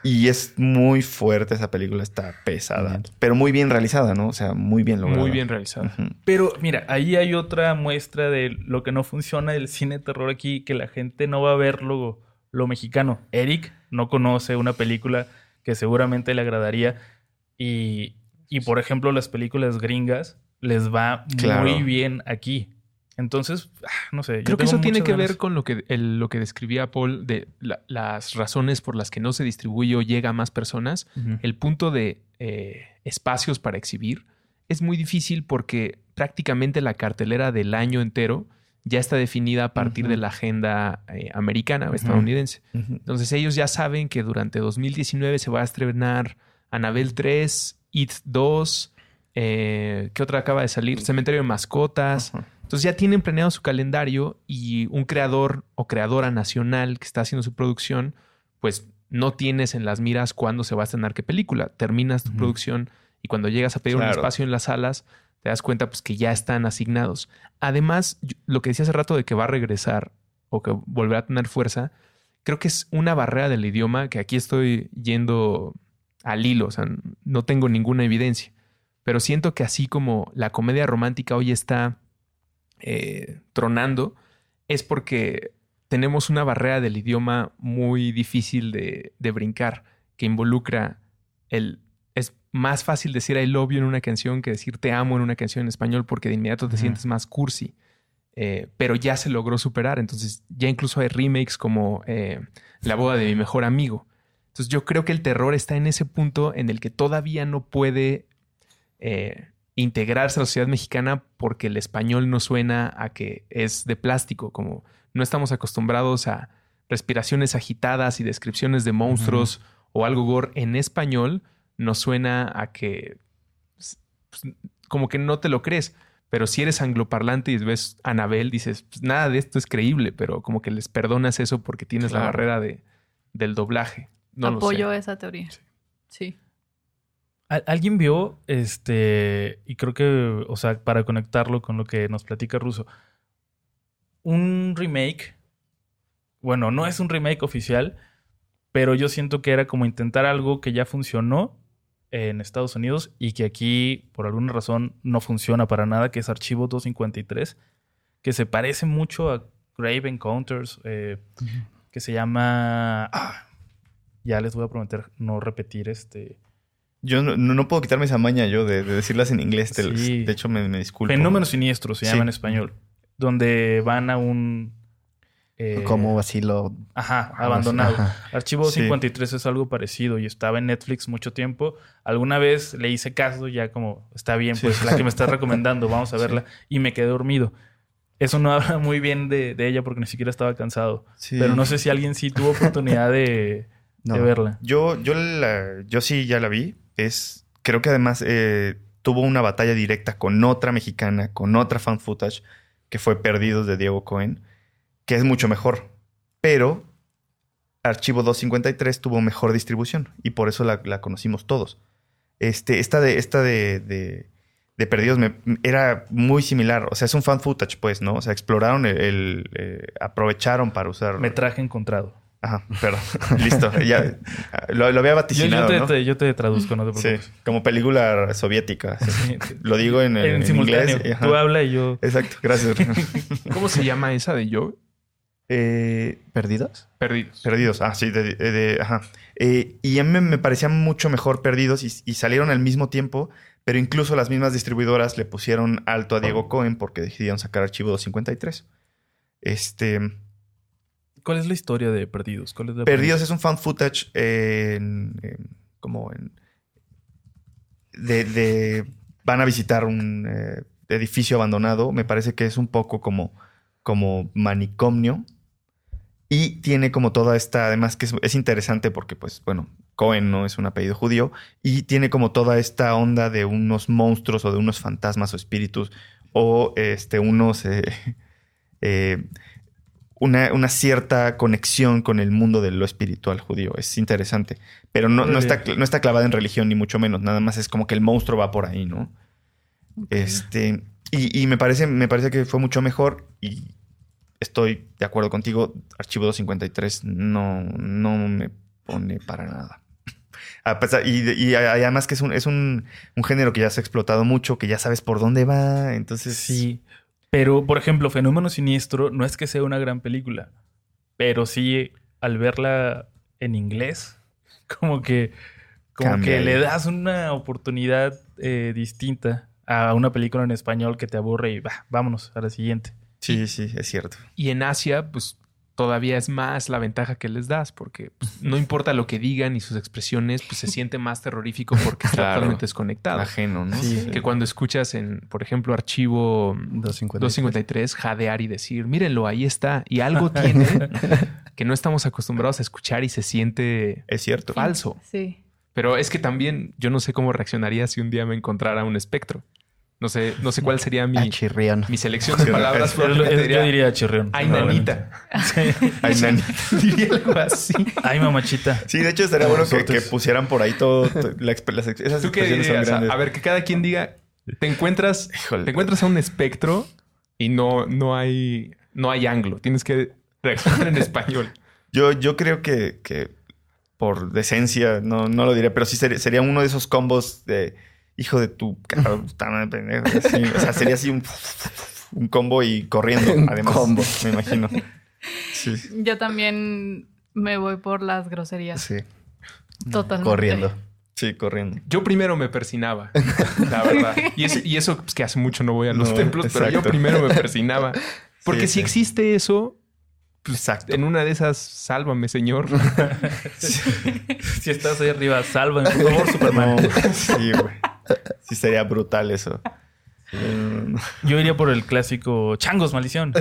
y es muy fuerte esa película, está pesada. Bien. Pero muy bien realizada, ¿no? O sea, muy bien lograda. Muy bien realizado. Ujú. Pero mira, ahí hay otra muestra de lo que no funciona del cine de terror aquí, que la gente no va a ver lo, mexicano. Eric no conoce una película que seguramente le agradaría. Y, y, por ejemplo, las películas gringas les va Claro. muy bien aquí. Entonces, ah, no sé. yo Creo que eso tiene que ganas. ver con lo que, el- lo que describía Paul de la- las razones por las que no se distribuye o llega a más personas. El punto de eh, espacios para exhibir es muy difícil porque prácticamente la cartelera del año entero ya está definida a partir de la agenda eh, americana o estadounidense. Entonces ellos ya saben que durante 2019 se va a estrenar Anabel 3, It 2, eh, ¿qué otra acaba de salir? Cementerio de Mascotas. Entonces ya tienen planeado su calendario y un creador o creadora nacional que está haciendo su producción, pues no tienes en las miras cuándo se va a estrenar qué película. Terminas tu producción y cuando llegas a pedir un espacio en las salas, te das cuenta pues que ya están asignados. Además, lo que decía hace rato de que va a regresar o que volverá a tener fuerza, creo que es una barrera del idioma que aquí estoy yendo al hilo, o sea, no tengo ninguna evidencia. Pero siento que así como la comedia romántica hoy está eh, tronando, es porque tenemos una barrera del idioma muy difícil de, de brincar, que involucra el... Es más fácil decir I love you en una canción que decir te amo en una canción en español porque de inmediato te sientes más cursi. Eh, pero ya se logró superar. Entonces ya incluso hay remakes como eh, La boda de mi mejor amigo. Entonces yo creo que el terror está en ese punto en el que todavía no puede eh, integrarse a la sociedad mexicana porque el español no suena a que es de plástico, como no estamos acostumbrados a respiraciones agitadas y descripciones de monstruos o algo gore en español, nos suena a que pues, como que no te lo crees. Pero si eres angloparlante y ves Anabel, dices, pues, nada de esto es creíble, pero como que les perdonas eso porque tienes la barrera de, del doblaje. No lo sé. Apoyo esa teoría. Sí. Al- Alguien vio, este, y creo que, o sea, para conectarlo con lo que nos platica Russo, un remake, bueno, no es un remake oficial, pero yo siento que era como intentar algo que ya funcionó en Estados Unidos y que aquí, por alguna razón, no funciona para nada, que es Archivo 253, que se parece mucho a Grave Encounters, eh, que se llama... ah, ya les voy a prometer no repetir este... Yo no, no puedo quitarme esa maña yo de, de decirlas en inglés. Sí. De hecho, me, me disculpo. Fenómeno siniestro se Sí. llama en español. Donde van a un. Eh, Como asilo. Ajá, abandonado. Ajá. Archivo Sí. 53 es algo parecido y estaba en Netflix mucho tiempo. Alguna vez le hice caso, ya como está bien, Sí. pues la que me estás recomendando, vamos a verla. Y me quedé dormido. Eso no habla muy bien de, de ella porque ni siquiera estaba cansado. Pero no sé si alguien sí tuvo oportunidad de, No. de verla. Yo, yo, la- yo sí ya la vi. Es, creo que además eh, tuvo una batalla directa con otra mexicana, con otra fan footage, que fue Perdidos de Diego Cohen, que es mucho mejor. Pero Archivo 253 tuvo mejor distribución y por eso la, la conocimos todos. Este, esta de, esta de, de, de Perdidos me- era muy similar. O sea, es un fan footage, pues, ¿no? O sea, exploraron el... el, eh, aprovecharon para usar... Metraje encontrado. Ajá, perdón. Listo. Ya, lo, lo había vaticinado, yo te, ¿no? te- yo te traduzco, no te Sí, preocupes. como película soviética. sí. Lo digo en, En, en, simultáneo. inglés. Tú habla y yo. Exacto, gracias. ¿Cómo se llama esa de yo? Eh, ¿Perdidos? Perdidos. perdidos. Ah, sí, de, de- de- ajá. Eh, y a mí me, parecían mucho mejor Perdidos y, y salieron al mismo tiempo, pero incluso las mismas distribuidoras le pusieron alto a Diego Cohen porque decidieron sacar Archivo 253. Este, ¿Cuál es la historia de Perdidos? ¿Cuál es la Perdidos es un fan footage en, en- como en de, de- van a visitar un eh, edificio abandonado. Me parece que es un poco como como manicomio y tiene como toda esta, además que es, es interesante porque pues bueno Cohen no es un apellido judío y tiene como toda esta onda de unos monstruos o de unos fantasmas o espíritus o este unos eh, eh, una, una cierta conexión con el mundo de lo espiritual judío. Es interesante. Pero no, no, está, no está clavada en religión, ni mucho menos. Nada más es como que el monstruo va por ahí, ¿no? Este. Y, y me, parece, me parece que fue mucho mejor. Y estoy de acuerdo contigo. Archivo 253 no, no me pone para nada. A pesar- y, y además que es, un, es un, un género que ya se ha explotado mucho, que ya sabes por dónde va. Entonces. Sí. Pero, por ejemplo, Fenómeno Siniestro no es que sea una gran película, pero sí al verla en inglés, como que, como Cambia que le das una oportunidad eh, distinta a una película en español que te aburre y bah, vámonos a la siguiente. Sí, sí, es cierto. Y en Asia, pues todavía es más la ventaja que les das, porque pues, no importa lo que digan y sus expresiones, pues se siente más terrorífico porque está Claro. totalmente desconectado. Ajeno, ¿no? Sí. Que cuando escuchas en, por ejemplo, archivo 253. 253, jadear y decir, mírenlo, ahí está. Y algo tiene que no estamos acostumbrados a escuchar y se siente Es cierto. falso. Sí. Pero es que también yo no sé cómo reaccionaría si un día me encontrara un espectro. No sé, no sé cuál sería mi, chirrión. mi selección de palabras. probablemente yo diría chirrión. Ay, nanita. Ay, nani. Diría algo así. Ay, mamachita. Sí, de hecho estaría bueno que, pusieran por ahí todo. la las esas ¿Tú qué son? A, grandes. a ver, que cada quien diga, te encuentras, Híjole. te encuentras a un espectro y no, no hay, no hay anglo. Tienes que reaccionar en español. Yo, yo creo que, que por decencia, no, no lo diré, pero sí sería uno de esos combos de hijo de tu cara, puta pendejo. así. O sea, sería así un, un combo y corriendo, Un además. combo. Me imagino. Sí. Yo también me voy por las groserías. Sí, Totalmente. corriendo. Sí, corriendo. Yo primero me persinaba, la verdad. Y, es- y eso pues, que hace mucho no voy a los No, templos, pero yo primero me persinaba. Porque Sí, si sí. existe eso, Exacto. en una de esas, sálvame, señor. Si estás ahí arriba, salva, por favor, Superman. No, sí, güey. Sí, sería brutal eso. Yo iría por el clásico changos, maldición.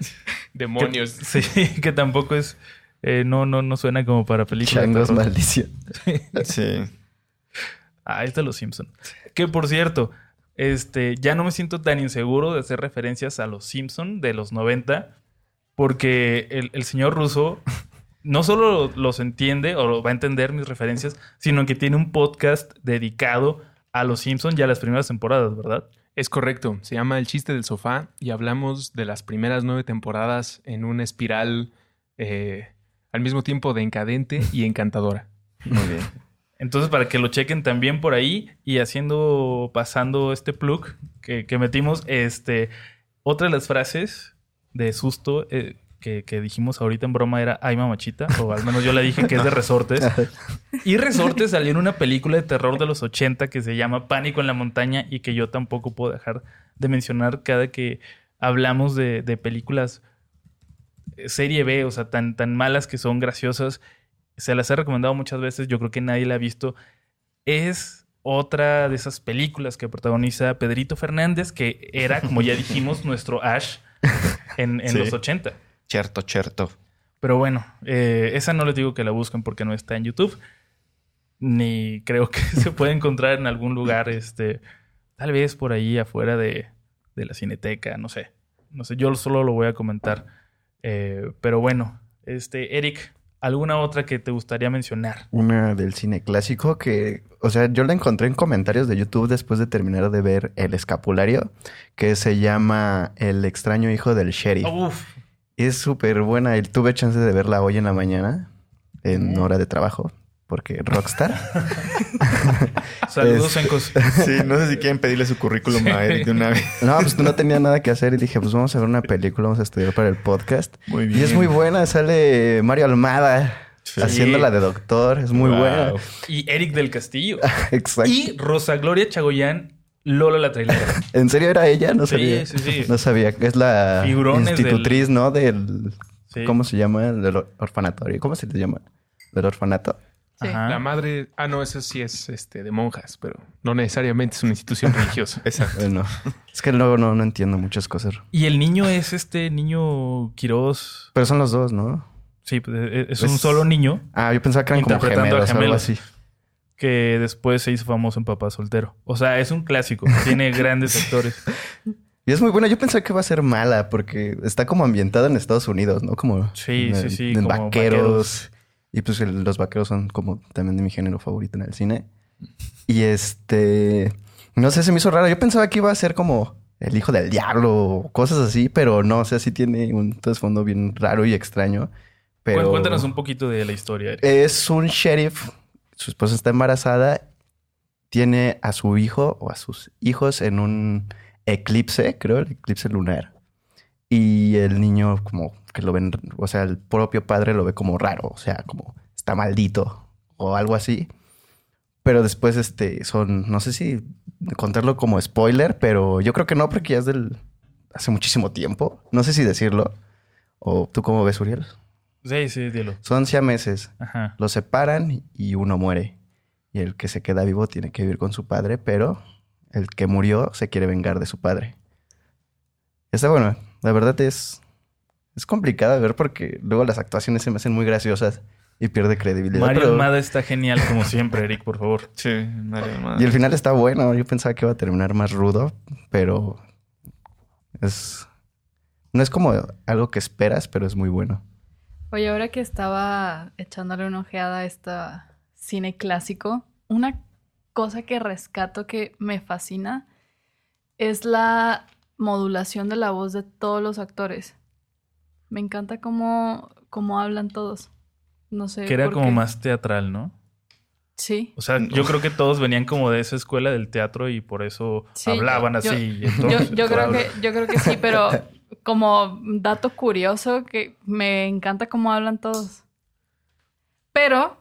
Demonios. Sí, que tampoco es. eh, no, no, no suena como para película. Changos, maldición. Sí. Ah, ahí está Los Simpson. Que por cierto, este, ya no me siento tan inseguro de hacer referencias a Los Simpson de los 90, porque el, el señor ruso no solo los entiende o va a entender mis referencias, sino que tiene un podcast dedicado a Los Simpson ya las primeras temporadas, ¿verdad? Es correcto. Se llama El chiste del sofá y hablamos de las primeras nueve temporadas en una espiral eh, al mismo tiempo decadente y encantadora. Muy bien. Entonces, para que lo chequen también por ahí y haciendo, pasando este plug que, que metimos, este, otra de las frases de susto eh, que, que dijimos ahorita en broma era ay mamachita, o al menos yo la dije que es de Resortes. Y Resortes salió en una película de terror de los 80 que se llama Pánico en la montaña y que yo tampoco puedo dejar de mencionar cada que hablamos de, de películas eh, serie B, o sea, tan, tan malas que son graciosas. Se las he recomendado muchas veces, yo creo que nadie la ha visto. Es otra de esas películas que protagoniza Pedrito Fernández, que era, como ya dijimos, nuestro Ash en, en Sí. los 80. Cherto, cherto. Pero bueno, eh, esa no les digo que la busquen porque no está en YouTube. Ni creo que se puede encontrar en algún lugar, este, tal vez por ahí afuera de, de la cineteca, no sé. No sé, yo solo lo voy a comentar. Eh, pero bueno, este, Eric, ¿alguna otra que te gustaría mencionar? Una del cine clásico que, o sea, yo la encontré en comentarios de YouTube después de terminar de ver El Escapulario, que se llama El extraño hijo del sheriff. Uf, Es súper buena y tuve chance de verla hoy en la mañana, en hora de trabajo, porque Rockstar. saludos, Es- Encos. Sí, no sé si quieren pedirle su currículum a Eric de una vez. No, pues no tenía nada que hacer y dije, pues vamos a ver una película, vamos a estudiar para el podcast. Muy Y es muy buena, sale Mario Almada Sí. haciéndola de doctor, es muy Wow. buena. Y Eric del Castillo. Exacto. Y Rosa Gloria Chagoyán, Lola la trailera. ¿En serio era ella? No Sí, sabía. sí, sí. No sabía. Es la Figurones institutriz, ¿no? Del... Sí. ¿Cómo se llama? Del or- orfanatorio. ¿Cómo se le llama? Del orfanato. Sí. La madre, ah, no, eso sí es este, de monjas, pero no necesariamente es una institución religiosa. Exacto. Bueno, es que luego no, no entiendo muchas cosas. Y el niño es este niño Quirós. Pero son los dos, ¿no? Sí, pues, es es Pues- un solo niño Ah, yo pensaba que eran como gemelos, o algo así. Que después se hizo famoso en Papá Soltero. O sea, es un clásico. Tiene grandes actores. Y es muy buena. Yo pensaba que iba a ser mala porque está como ambientada en Estados Unidos, ¿no? Como Sí, en- sí, sí, en como vaqueros. vaqueros. Y pues el- los vaqueros son como también de mi género favorito en el cine. Y este... No sé, se me hizo raro. Yo pensaba que iba a ser como el hijo del diablo o cosas así, pero no. O sea, sí tiene un trasfondo bien raro y extraño. Pero... Cu- Cuéntanos un poquito de la historia. Eric. Es un sheriff, su esposa está embarazada, tiene a su hijo o a sus hijos en un eclipse, creo, el eclipse lunar. Y el niño como que lo ven, o sea, el propio padre lo ve como raro, o sea, como está maldito o algo así. Pero después, este, son, no sé si contarlo como spoiler, pero yo creo que no, porque ya es del hace muchísimo tiempo. No sé si decirlo. ¿O tú cómo ves, Uriel? Sí, sí, dilo. Son siameses. Ajá. Los separan y uno muere. Y el que se queda vivo tiene que vivir con su padre, pero el que murió se quiere vengar de su padre. Está bueno. La verdad es... Es complicado de ver porque luego las actuaciones se me hacen muy graciosas y pierde credibilidad. Mario pero- Almada está genial como siempre, Eric, por favor. Sí, Mario Almada. Y el final está bueno. Yo pensaba que iba a terminar más rudo, pero es no es como algo que esperas, pero es muy bueno. Oye, ahora que estaba echándole una ojeada a este cine clásico, una cosa que rescato que me fascina es la modulación de la voz de todos los actores. Me encanta cómo, cómo hablan todos. No sé. Que era por como qué. más teatral, ¿no? Sí. O sea, yo creo que todos venían como de esa escuela del teatro y por eso Sí, hablaban yo- así. Yo, creo que, yo creo que sí, pero como dato curioso, que me encanta cómo hablan todos. Pero,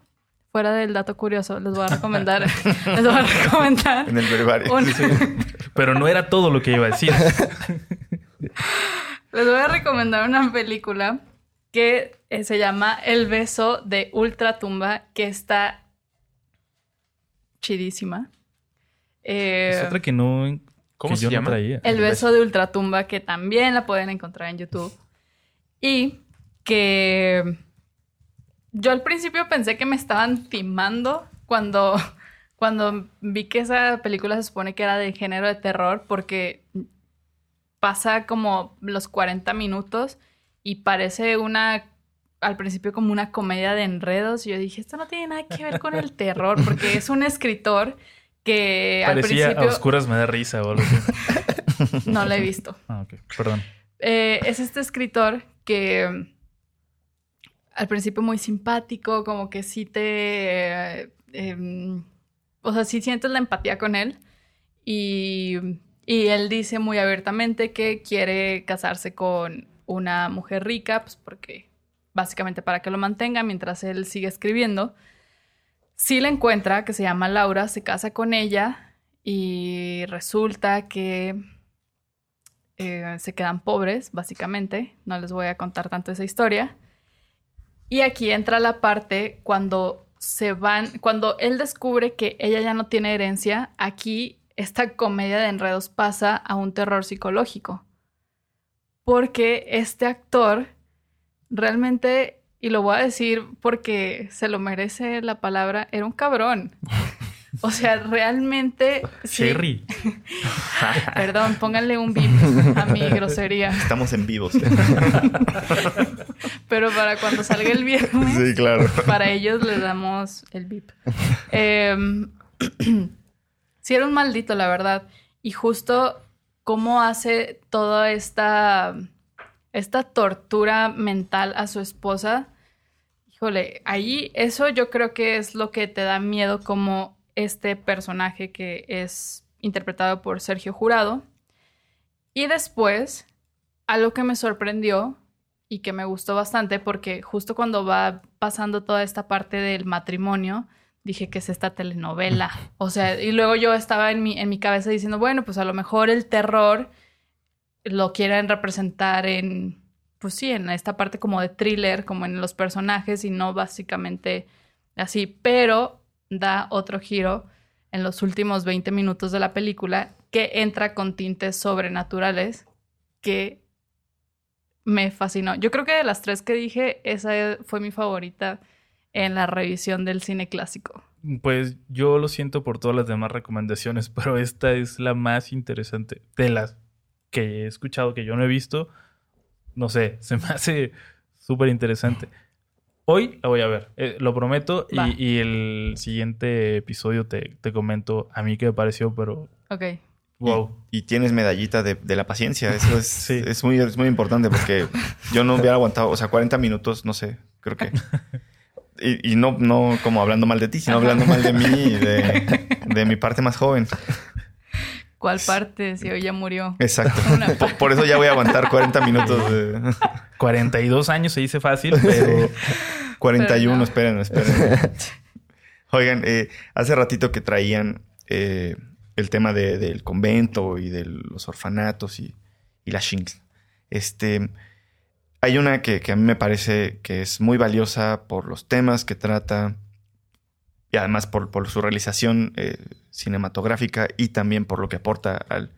fuera del dato curioso, les voy a recomendar, les voy a recomendar En el verbario. un- Pero no era todo lo que iba a decir. les voy a recomendar una película que eh, se llama El beso de Ultratumba, que está chidísima. Eh, es otra que no. ¿Cómo que se yo no llama? traía. El beso de Ultratumba, que también la pueden encontrar en YouTube. Y que yo al principio pensé que me estaban timando cuando, cuando vi que esa película se supone que era de género de terror, porque pasa como los 40 minutos y parece una al principio como una comedia de enredos y yo dije, esto no tiene nada que ver con el terror, porque es un escritor que al Parecía a principio oscuras me da risa o algo así. no la he visto. Ah, ok. Perdón. Eh, es este escritor que mm, al principio muy simpático, como que sí te... eh, em, o sea, sí sientes la empatía con él. Y, y él dice muy abiertamente que quiere casarse con una mujer rica, pues porque básicamente para que lo mantenga mientras él sigue escribiendo. Sí la encuentra, que se llama Laura, se casa con ella y resulta que eh, se quedan pobres, básicamente. No les voy a contar tanto esa historia. Y aquí entra la parte cuando se van, cuando él descubre que ella ya no tiene herencia, aquí esta comedia de enredos pasa a un terror psicológico. Porque este actor realmente, y lo voy a decir porque se lo merece la palabra, era un cabrón. O sea, realmente... sí. Cherry. Perdón, pónganle un bip a mi grosería. Estamos en vivos. Pero para cuando salga el viernes, sí, claro. para ellos les damos el bip. Em, sí, era un maldito, la verdad. Y justo cómo hace toda esta, esta tortura mental a su esposa. Híjole, ahí eso yo creo que es lo que te da miedo como este personaje que es interpretado por Sergio Jurado. Y después, algo que me sorprendió y que me gustó bastante porque justo cuando va pasando toda esta parte del matrimonio, dije que es esta telenovela. O sea, y luego yo estaba en mi, en mi cabeza diciendo, bueno, pues a lo mejor el terror lo quieren representar en, pues sí, en esta parte como de thriller, como en los personajes y no básicamente así, pero da otro giro en los últimos 20 minutos de la película que entra con tintes sobrenaturales que me fascinó. Yo creo que de las tres que dije, esa fue mi favorita en la revisión del cine clásico. Pues yo lo siento por todas las demás recomendaciones, pero esta es la más interesante de las que he escuchado, que yo no he visto. No sé, se me hace súper interesante. Hoy la voy a ver, eh, lo prometo, y, y el siguiente episodio te, te comento a mí qué me pareció, pero Ok. wow. Y, y tienes medallita de, de la paciencia. Eso es, Sí. es, muy, es muy importante porque yo no hubiera aguantado, o sea, 40 minutos, no sé, creo que. Y, y no, no como hablando mal de ti, sino hablando mal de mí y de, de mi parte más joven. ¿Cuál parte? Si hoy ya murió. Exacto. Por, por eso ya voy a aguantar 40 minutos de... 42 años se dice fácil, pero 41, Pero no. esperen, esperen. Oigan, eh, hace ratito que traían eh, el tema de- del convento y de los orfanatos y, y la Shinx. Este, hay una que, que a mí me parece que es muy valiosa por los temas que trata y además por, por su realización eh, cinematográfica y también por lo que aporta al,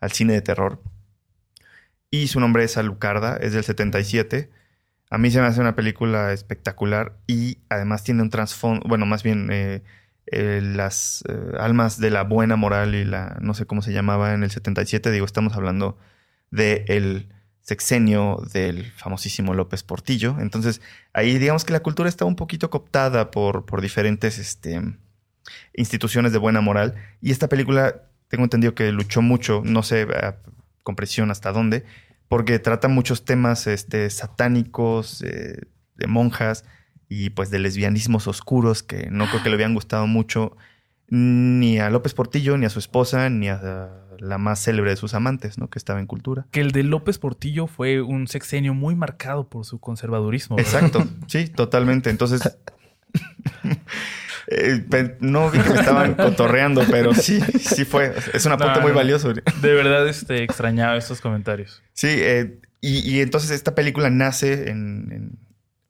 al cine de terror. Y su nombre es Alucarda, es del 77. A mí se me hace una película espectacular y además tiene un trasfondo, bueno, más bien eh, eh, las eh, almas de la buena moral y la, no sé cómo se llamaba en el 77, digo, estamos hablando del el sexenio del famosísimo López Portillo. Entonces, ahí digamos que la cultura está un poquito cooptada por, por diferentes este, instituciones de buena moral. Y esta película, tengo entendido que luchó mucho, no sé a- con presión hasta dónde, porque trata muchos temas este, satánicos, eh, de monjas y pues de lesbianismos oscuros que no creo que le habían gustado mucho ni a López Portillo, ni a su esposa, ni a la más célebre de sus amantes, ¿no? Que estaba en cultura. Que el de López Portillo fue un sexenio muy marcado por su conservadurismo. ¿verdad? Exacto, sí, totalmente. Entonces, eh, no vi que me estaban cotorreando, pero sí, sí fue. Es un apunte No, muy no. valioso. De verdad, este, extrañaba estos comentarios. Sí, eh, y, y entonces esta película nace en, en-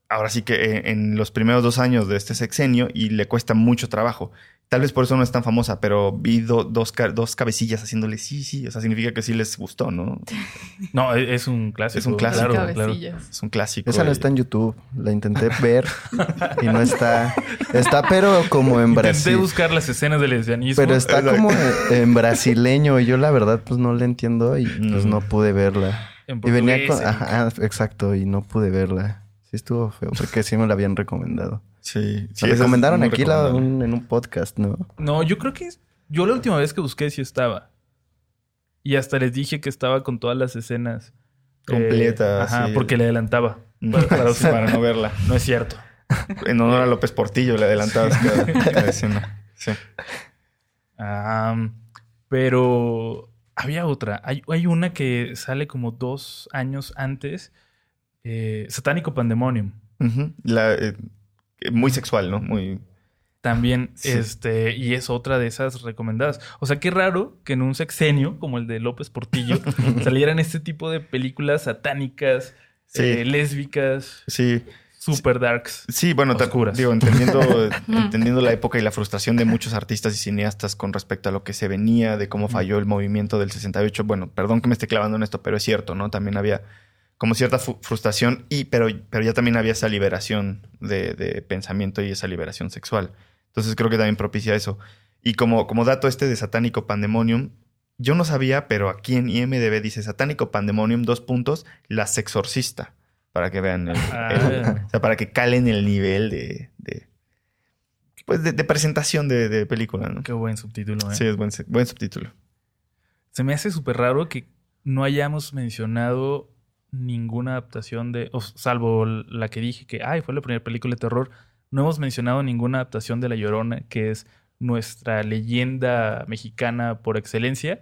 ahora sí que eh, en los primeros dos años de este sexenio y le cuesta mucho trabajo. Tal vez por eso no es tan famosa, pero vi do- dos, dos cabecillas haciéndole sí, sí. O sea, significa que sí les gustó, ¿no? No, e- es un clásico. Es un clásico. Claro, claro. Es un clásico. Esa no está en YouTube. La intenté ver y no está. Está, pero como en Intenté Brasil. buscar las escenas del lesbianismo. Pero está Exacto. como en, brasileño y yo la verdad pues no la entiendo y pues Mm. no pude verla. En Y venía con... Ajá, exacto, y no pude verla. Sí estuvo feo porque sí me la habían recomendado. Sí, sí, es recomendaron aquí la- recomendable. un- en un podcast, ¿no? No, yo creo que yo la última vez que busqué sí estaba. Y hasta les dije que estaba con todas las escenas. eh, Completas, ajá, sí. porque le adelantaba. Para, Para- para no verla. No es cierto. En honor a López Portillo le adelantabas cada, cada escena. Sí. Pero había otra. Hay, hay una que sale como dos años antes. eh, Satánico Pandemonium. Ujú. La, eh, muy sexual, ¿no? Muy. También, Sí. este, y es otra de esas recomendadas. O sea, qué raro que en un sexenio como el de López Portillo salieran este tipo de películas satánicas, Sí. eh, lésbicas, Sí. super darks. Sí, bueno, Oscuras. digo, entendiendo, entendiendo la época y la frustración de muchos artistas y cineastas con respecto a lo que se venía, de cómo falló el movimiento del 68. Bueno, perdón que me esté clavando en esto, pero es cierto, ¿no? También había como cierta frustración y, pero, pero ya también había esa liberación de, de pensamiento y esa liberación sexual. Entonces creo que también propicia eso. Y como, como dato este de Satánico Pandemonium, yo no sabía, pero aquí en IMDB dice Satánico Pandemonium, dos puntos, la sexorcista. Para que vean el, Ah. el- o sea, para que calen el nivel de, de pues de, de presentación de, de película, ¿no? Qué buen subtítulo, ¿eh? Sí, es buen, buen subtítulo. Se me hace súper raro que no hayamos mencionado ninguna adaptación de, salvo la que dije que, ay, fue la primera película de terror, no hemos mencionado ninguna adaptación de La Llorona, que es nuestra leyenda mexicana por excelencia.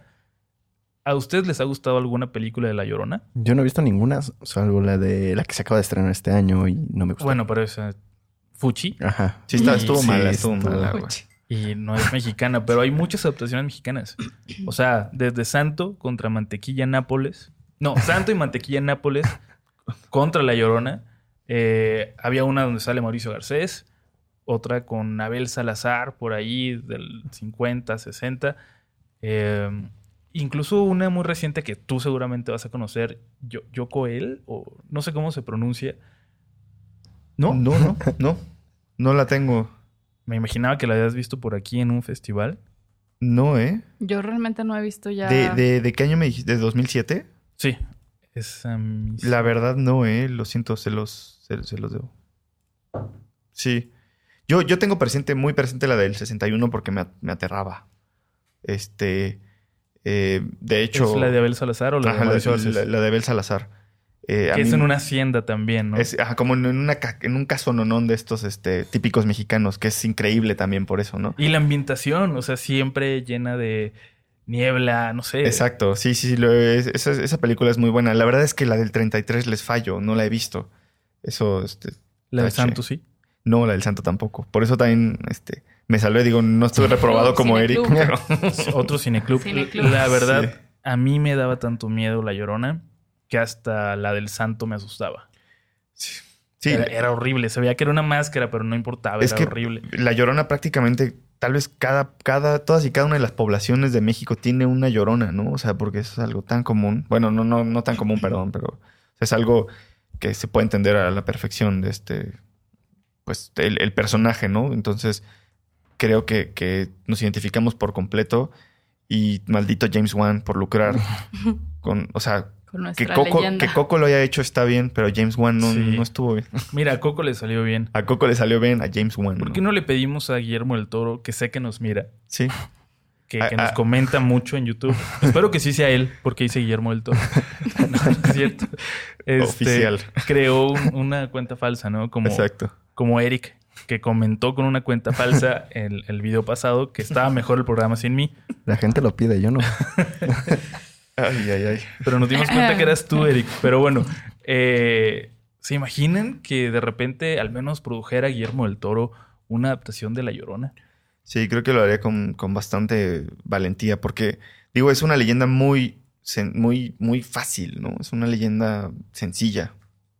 ¿A ustedes les ha gustado alguna película de La Llorona? Yo no he visto ninguna, salvo la de la que se acaba de estrenar este año y no me gustó. Bueno, pero esa Fuchi Ajá. Sí, está, Y- estuvo sí, mala, estuvo estuvo- mala, güey. y no es mexicana, pero hay muchas adaptaciones mexicanas. O sea, desde Santo contra Mantequilla Nápoles. No, Santo y Mantequilla Nápoles contra La Llorona. Eh, había una donde sale Mauricio Garcés, otra con Abel Salazar por ahí del 50, 60. Eh, incluso una muy reciente que tú seguramente vas a conocer, Yo- Yoko El, o no sé cómo se pronuncia. ¿No? No, no, no. No la tengo. Me imaginaba que la habías visto por aquí en un festival. No, ¿eh? Yo realmente no he visto ya. ¿De, de, de qué año me dijiste? ¿De 2007? Sí. Es um, La verdad no, ¿eh? Lo siento, se los, se, se los debo. Sí. Yo, yo tengo presente, muy presente la del 61 porque me, me aterraba. Este... eh, de hecho... ¿Es la de Abel Salazar o la Ajá, de la, Mauricio la- la- la de Abel Salazar. Eh, a que es mí- en una hacienda también, ¿no? es, ajá, como en, una, ca- en un caso nonón de estos este, típicos mexicanos, que es increíble también por eso, ¿no? Y la ambientación, o sea, siempre llena de niebla, no sé. Exacto, sí, sí, sí, lo es- esa, esa película es muy buena. La verdad es que la del 33 les fallo, no la he visto. Eso, este, La de tache. Santo, sí. no, la del Santo tampoco. Por eso también, este, me salvé, digo, no estuve reprobado como Eric, pero... Otro cineclub. Cineclub. La verdad, a mí me daba tanto miedo la llorona que hasta la del santo me asustaba. Sí, era, era horrible. Se veía que era una máscara, pero no importaba. Es era que horrible. la llorona prácticamente, tal vez cada, cada, todas y cada una de las poblaciones de México tiene una llorona, ¿no? O sea, porque eso es algo tan común. Bueno, no, no, no tan común, perdón, pero es algo que se puede entender a la perfección de este, pues, el, el personaje, ¿no? Entonces, creo que, que nos identificamos por completo y maldito James Wan por lucrar con, o sea, Con que Coco, leyenda. que Coco lo haya hecho está bien, pero James Wan no, Sí. no estuvo bien. Mira, a Coco le salió bien. A Coco le salió bien, a James Wan. ¿Por qué no le pedimos a Guillermo del Toro, que sé que nos mira, Sí. que, que Ah, nos ah. comenta mucho en YouTube? Espero que sí sea él, porque dice Guillermo del Toro. no, no es cierto. Este, Oficial. Creó un- una cuenta falsa, ¿no? Como, Exacto. como Eric, que comentó con una cuenta falsa el, el video pasado que estaba mejor el programa sin mí. La gente lo pide, yo no. Ay, ay, ay. Pero nos dimos cuenta que eras tú, Eric. Pero bueno, eh, ¿se imaginan que de repente al menos produjera Guillermo del Toro una adaptación de La Llorona? Sí, creo que lo haría con, con bastante valentía, porque, digo, es una leyenda muy, muy, muy fácil, ¿no? Es una leyenda sencilla,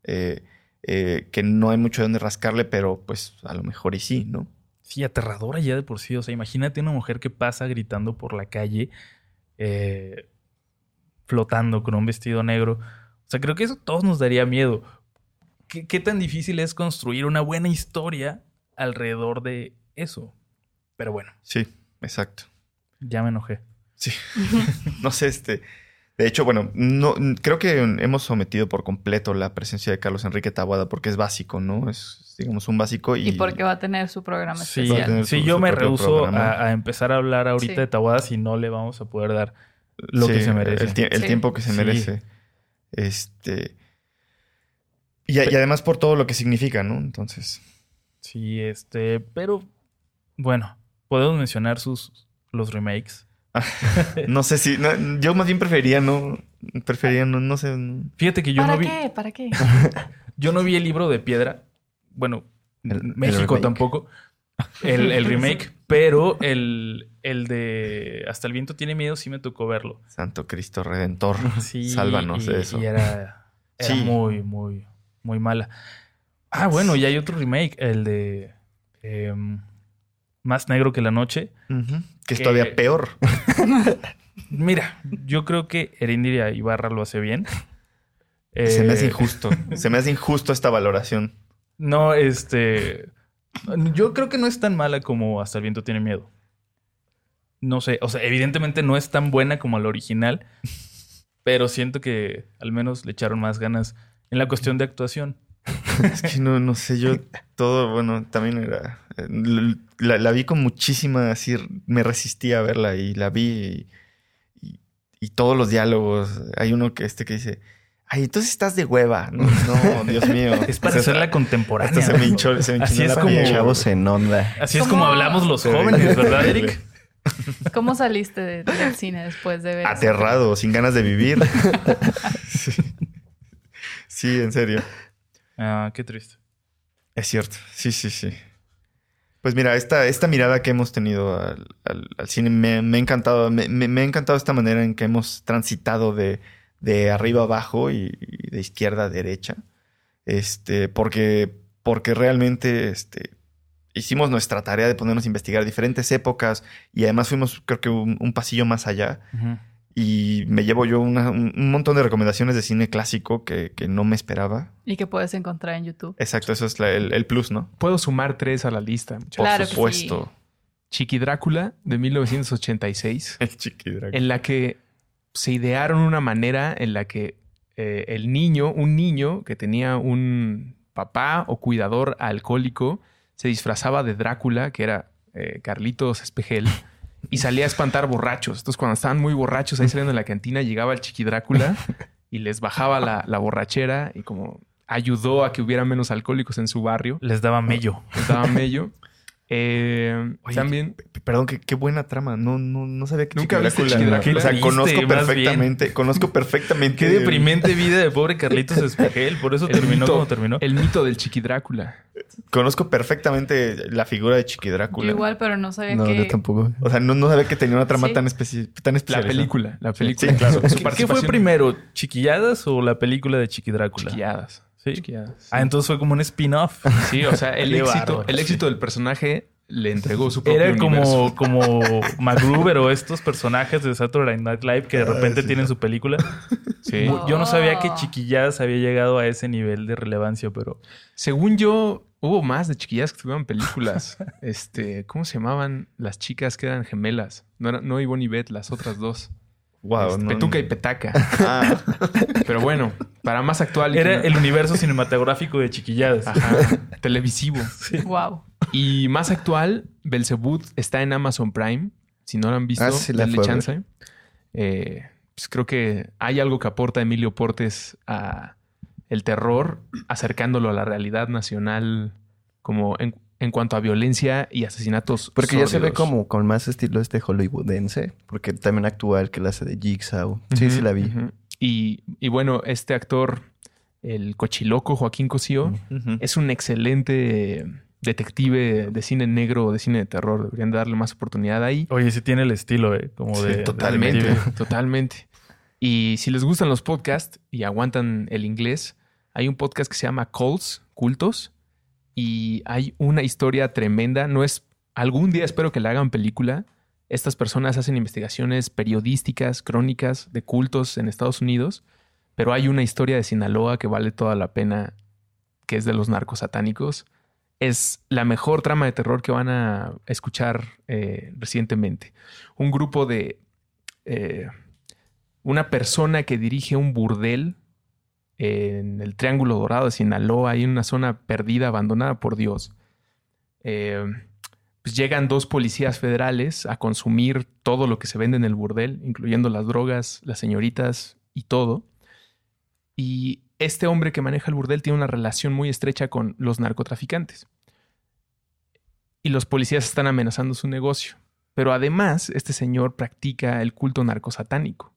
eh, eh, que no hay mucho de dónde rascarle, pero pues a lo mejor y sí, ¿no? Sí, aterradora ya de por sí. O sea, imagínate una mujer que pasa gritando por la calle, eh, flotando con un vestido negro. O sea, creo que eso a todos nos daría miedo. ¿Qué, qué tan difícil es construir una buena historia alrededor de eso? Pero bueno, Sí, exacto. ya me enojé. Sí. no sé, este. De hecho, bueno, no, creo que hemos sometido por completo la presencia de Carlos Enrique Taboada porque es básico, ¿no? Es, digamos, un básico y. Y porque va a tener su programa Sí, especial. tener sí, su- yo su me rehuso a, a empezar a hablar ahorita Sí. de Tabuadas y no le vamos a poder dar lo Sí, que se merece. El, tie- el Sí. tiempo que se Sí. merece. Este. Y, además por todo lo que significa, ¿no? Entonces. Sí, este, pero bueno, podemos mencionar sus los remakes. No sé si. no, yo más bien prefería, ¿no? Prefería, no, no sé. no. Fíjate que yo ¿Para no vi, qué? ¿Para qué? yo no vi el libro de piedra. Bueno, El- México tampoco. El, el remake, pero el, el de Hasta el viento tiene miedo sí me tocó verlo. Santo Cristo Redentor. Sí, Sálvanos y, de eso. Y era, era Sí. muy, muy, muy mala. Ah, bueno, y hay otro remake, el de em, Más negro que la noche. Ujú. Que es Que- todavía peor. Mira, yo creo que Erindira Ibarra lo hace bien. Se me hace Eh, injusto. Se me hace injusto esta valoración. No, este. Yo creo que no es tan mala como Hasta el viento tiene miedo. No sé, o sea, evidentemente no es tan buena como la original, pero siento que al menos le echaron más ganas en la cuestión de actuación. Es que no, no sé, yo todo, bueno, también era. eh, La, la vi con muchísima, así, me resistí a verla y la vi y, y- y todos los diálogos. Hay uno que este que dice, ay, entonces estás de hueva. No, no, Dios mío. Es para O sea, hacerla contemporánea. hasta se me hinchó, se me Así es la como-. Chavos en onda. Así es ¿Cómo? como hablamos los jóvenes, ¿verdad, Eric? ¿Cómo saliste de- del cine después de ver? Aterrado, sin ganas de vivir. sí. Sí, en serio. Ah, qué triste. Es cierto, sí, sí, sí. Pues mira, esta, esta mirada que hemos tenido al, al- al cine me, me ha encantado. Me, me- me ha encantado esta manera en que hemos transitado de, de arriba a abajo y, y de izquierda a derecha. Este, porque, porque realmente este, hicimos nuestra tarea de ponernos a investigar diferentes épocas y además fuimos, creo que, un, un pasillo más allá. Y me llevo yo una- un, un montón de recomendaciones de cine clásico que, que no me esperaba. Y que puedes encontrar en YouTube. Exacto, eso es la- el, el plus, ¿no? Puedo sumar tres a la lista. muchachos. Por Claro que supuesto. Chiqui Drácula de 1986, El chiquidrag. en la que se idearon una manera en la que eh, el niño, un niño que tenía un papá o cuidador alcohólico, se disfrazaba de Drácula, que era eh, Carlitos Espejel, y salía a espantar borrachos. Entonces, cuando estaban muy borrachos ahí saliendo de la cantina, llegaba el Chiqui Drácula y les bajaba la, la borrachera y como ayudó a que hubiera menos alcohólicos en su barrio. Les daba mello. Les daba mello. Eh, Oye, también. Perdón, qué, qué buena trama. No, no, no sabía que Nunca viste Chiquidrácula- Chiquidrácula. O sea, ¿Viste? conozco perfectamente, conozco perfectamente. Qué deprimente vida de pobre Carlitos Espejel. Por eso El terminó mito- como terminó. El mito del Chiqui Drácula. Conozco perfectamente la figura de Chiquidrácula. Yo igual, pero no sabía No, que... yo tampoco. O sea, no, no sabía que tenía una trama Sí. tan, especi- tan La especial. película. La película. Sí, claro. Su- su ¿Qué- ¿Qué fue primero? ¿Chiquilladas o la película de Chiqui Drácula? Chiquilladas. Sí. Chiquilladas. Ah, entonces fue como un spin-off. Sí, o sea, el éxito, el sí. éxito del personaje le entregó su propio Era universo. como, como MacGruber o estos personajes de Saturday Night Live que de Ah, repente sí. tienen su película. Sí. Yo no sabía que. Chiquilladas había llegado a ese nivel de relevancia, pero Según yo, hubo más de chiquillas que tuvieron películas. este, ¿cómo se llamaban las chicas que eran gemelas? No, era, no Ivonne y Beth, las otras dos. Wow, Este, no- Petuca y Petaca. Ah, Pero bueno, para más actual. era el universo cinematográfico de Chiquilladas. Ajá, televisivo. Wow. Y más actual, Belzebud está en Amazon Prime. Si no lo han visto, Ah, sí la denle chance. Eh, pues creo que hay algo que aporta Emilio Portes a el terror, acercándolo a la realidad nacional, como en, en cuanto a violencia y asesinatos. Porque ya se ve como con más estilo este hollywoodense. Porque también actúa el que la hace de Jigsaw. Sí, sí la vi. y, y bueno, este actor, el cochiloco Joaquín Cosío, es un excelente detective de cine negro, de cine de terror. Deberían darle más oportunidad ahí. Oye, sí tiene el estilo, ¿eh? Como Sí, de... Totalmente, totalmente. Y si les gustan los podcasts y aguantan el inglés, hay un podcast que se llama Cults, Cultos, y hay una historia tremenda. No es. Algún día espero que le hagan película. Estas personas hacen investigaciones periodísticas, crónicas de cultos en Estados Unidos, pero hay una historia de Sinaloa que vale toda la pena, que es de los narcos satánicos. Es la mejor trama de terror que van a escuchar eh, recientemente. Un grupo de eh, una persona que dirige un burdel en el Triángulo Dorado de Sinaloa, ahí en una zona perdida, abandonada por Dios. Eh, pues llegan dos policías federales a consumir todo lo que se vende en el burdel, incluyendo las drogas, las señoritas y todo. Y este hombre que maneja el burdel tiene una relación muy estrecha con los narcotraficantes. Y los policías están amenazando su negocio. Pero además, este señor practica el culto narcosatánico.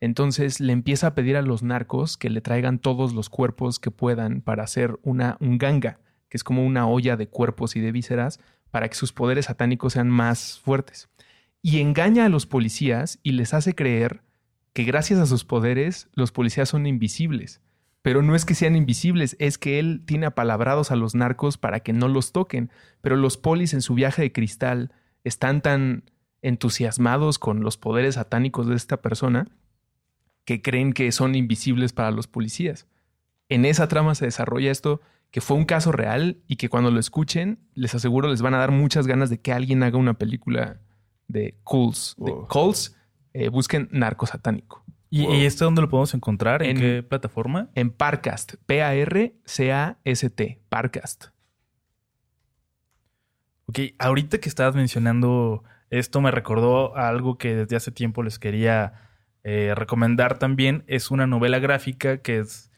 Entonces le empieza a pedir a los narcos que le traigan todos los cuerpos que puedan para hacer una un ganga, que es como una olla de cuerpos y de vísceras, para que sus poderes satánicos sean más fuertes. Y engaña a los policías y les hace creer que gracias a sus poderes los policías son invisibles. Pero no es que sean invisibles, es que él tiene apalabrados a los narcos para que no los toquen. Pero los polis en su viaje de cristal están tan entusiasmados con los poderes satánicos de esta persona que creen que son invisibles para los policías. En esa trama se desarrolla esto, que fue un caso real y que cuando lo escuchen, les aseguro, les van a dar muchas ganas de que alguien haga una película de Cults. De Wow. Cults, eh, busquen narco satánico. ¿Y, Wow. y este dónde lo podemos encontrar? ¿En, En- qué plataforma? En Parcast, P-A-R-C-A-S-T, Parcast. Ok, ahorita que estabas mencionando esto me recordó a algo que desde hace tiempo les quería eh, recomendar también. Es una novela gráfica que es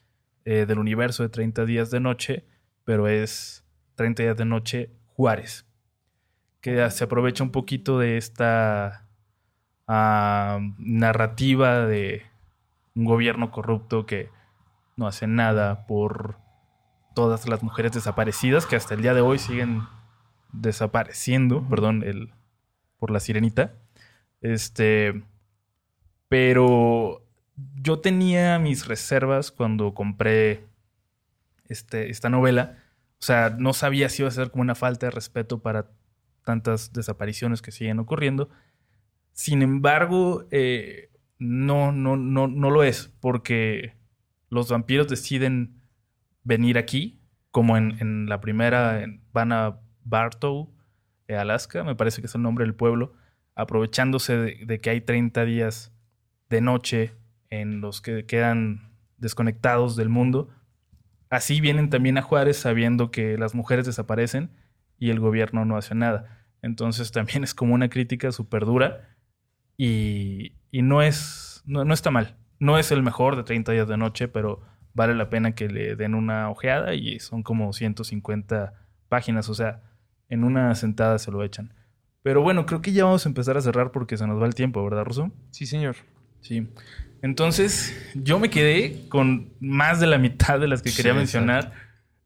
eh, del universo de 30 días de noche, pero es 30 días de noche Juárez, que se aprovecha un poquito de esta narrativa de un gobierno corrupto que no hace nada por todas las mujeres desaparecidas que hasta el día de hoy siguen desapareciendo, perdón, el por la sirenita. Este, pero yo tenía mis reservas cuando compré este, esta novela. O sea, no sabía si iba a ser como una falta de respeto para tantas desapariciones que siguen ocurriendo. Sin embargo, eh, no, no, no, no lo es, porque los vampiros deciden venir aquí, como en, en la primera, van a Bartow, eh, Alaska, me parece que es el nombre del pueblo, aprovechándose de que hay 30 días de noche en los que quedan desconectados del mundo. Así vienen también a Juárez sabiendo que las mujeres desaparecen y el gobierno no hace nada. Entonces también es como una crítica súper dura y, y no, es, no, no está mal. No es el mejor de 30 días de noche, pero vale la pena que le den una ojeada y son como 150 páginas. O sea, en una sentada se lo echan. Pero bueno, creo que ya vamos a empezar a cerrar porque se nos va el tiempo, ¿verdad, Ruso? Sí, señor. Sí. Entonces, yo me quedé con más de la mitad de las que quería Sí, mencionar.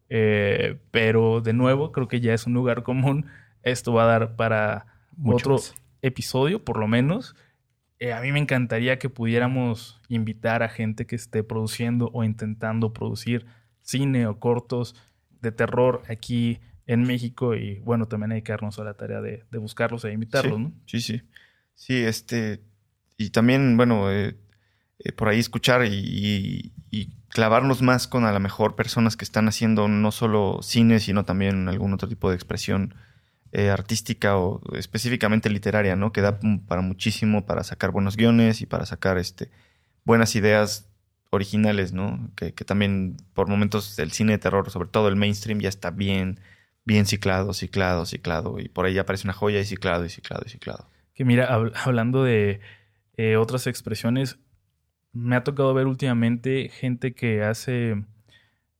Eh, pero de nuevo, creo que ya es un lugar común. Esto va a dar para Mucho otro más. episodio, por lo menos. Eh, a mí me encantaría que pudiéramos invitar a gente que esté produciendo o intentando producir cine o cortos de terror aquí en México. Y bueno, también hay que darnos a la tarea de, de buscarlos e invitarlos, sí, ¿no? Sí, sí. Sí, este. Y también, bueno, eh, eh, por ahí escuchar y, clavarnos más con a lo mejor personas que están haciendo no solo cine, sino también algún otro tipo de expresión eh, artística o específicamente literaria, ¿no? Que da para muchísimo para sacar buenos guiones y para sacar este, buenas ideas originales, ¿no? Que, también por momentos el cine de terror, sobre todo el mainstream, ya está bien, bien ciclado, ciclado, ciclado. Y por ahí aparece una joya y ciclado, y ciclado, y ciclado. Que mira, hab- hablando de eh, otras expresiones, me ha tocado ver últimamente gente que hace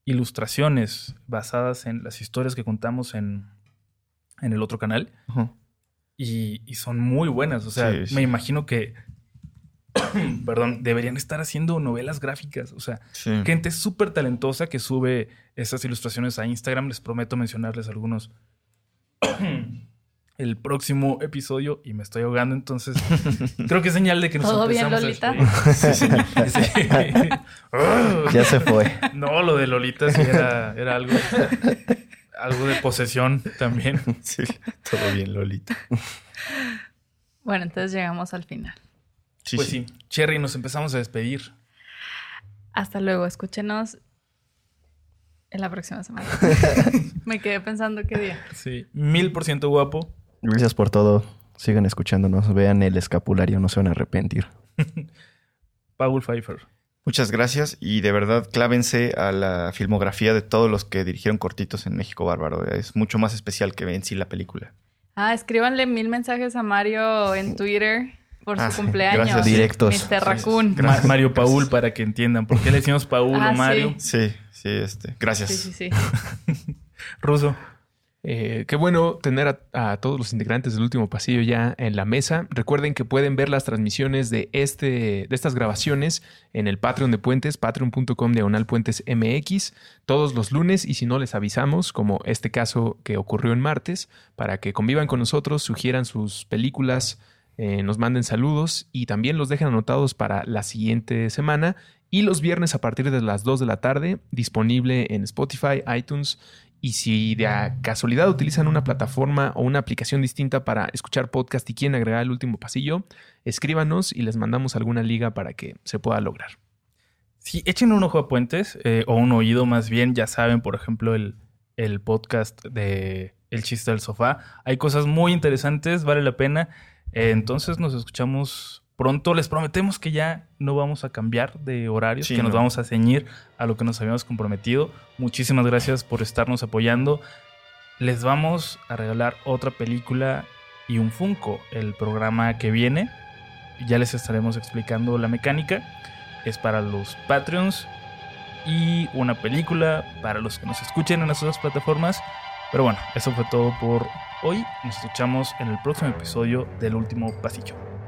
ilustraciones basadas en las historias que contamos en, en el otro canal y, y son muy buenas. O sea, Sí, sí. me imagino que, perdón, deberían estar haciendo novelas gráficas. O sea, Sí. gente súper talentosa que sube esas ilustraciones a Instagram. Les prometo mencionarles algunos el próximo episodio y me estoy ahogando, entonces creo que es señal de que nos ¿Todo bien, a Lolita? Sí, sí. Ya se fue. No, lo de Lolita sí era, era algo, algo de posesión también. Sí, todo bien, Lolita. Bueno, entonces llegamos al final. Sí, pues sí. sí, Cherry, nos empezamos a despedir. Hasta luego. Escúchenos en la próxima semana. Me quedé pensando qué día. Sí, mil por ciento guapo. Gracias por todo. Sigan escuchándonos. Vean el escapulario. No se van a arrepentir. Paul Pfeiffer. Muchas gracias y de verdad clávense a la filmografía de todos los que dirigieron cortitos en México Bárbaro. Es mucho más especial que en sí la película. Ah, escríbanle mil mensajes a Mario en Twitter por su Ah, sí. cumpleaños. Gracias. Directos. Mr. Raccoon. Ma- Mario Paul, para que entiendan. ¿Por qué le decimos Paul Ah, o Mario? Sí, sí, este. Gracias. Sí, sí, sí. Ruso. Eh, qué bueno tener a, todos los integrantes del último pasillo ya en la mesa. Recuerden que pueden ver las transmisiones de, este, de estas grabaciones en el Patreon de Puentes, patreon.com diagonal puentes MX, todos los lunes y si no les avisamos, como este caso que ocurrió en martes, para que convivan con nosotros, sugieran sus películas, eh, nos manden saludos y también los dejen anotados para la siguiente semana. Y los viernes a partir de las 2 de la tarde, disponible en Spotify, iTunes y si de casualidad utilizan una plataforma o una aplicación distinta para escuchar podcast y quieren agregar el último pasillo, escríbanos y les mandamos alguna liga para que se pueda lograr. Sí, echen un ojo a Puentes, eh, o un oído más bien, ya saben, por ejemplo, el, el podcast de El chiste del sofá. Hay cosas muy interesantes, vale la pena. Eh, entonces nos escuchamos pronto. Les prometemos que ya no vamos a cambiar de horarios, Sí, que nos no. vamos a ceñir a lo que nos habíamos comprometido. Muchísimas gracias por estarnos apoyando. Les vamos a regalar otra película y un Funko el programa que viene. Ya les estaremos explicando la mecánica es para los Patreons y una película para los que nos escuchen en las otras plataformas. Pero bueno, eso fue todo por hoy. Nos escuchamos en el próximo episodio del último pasillo.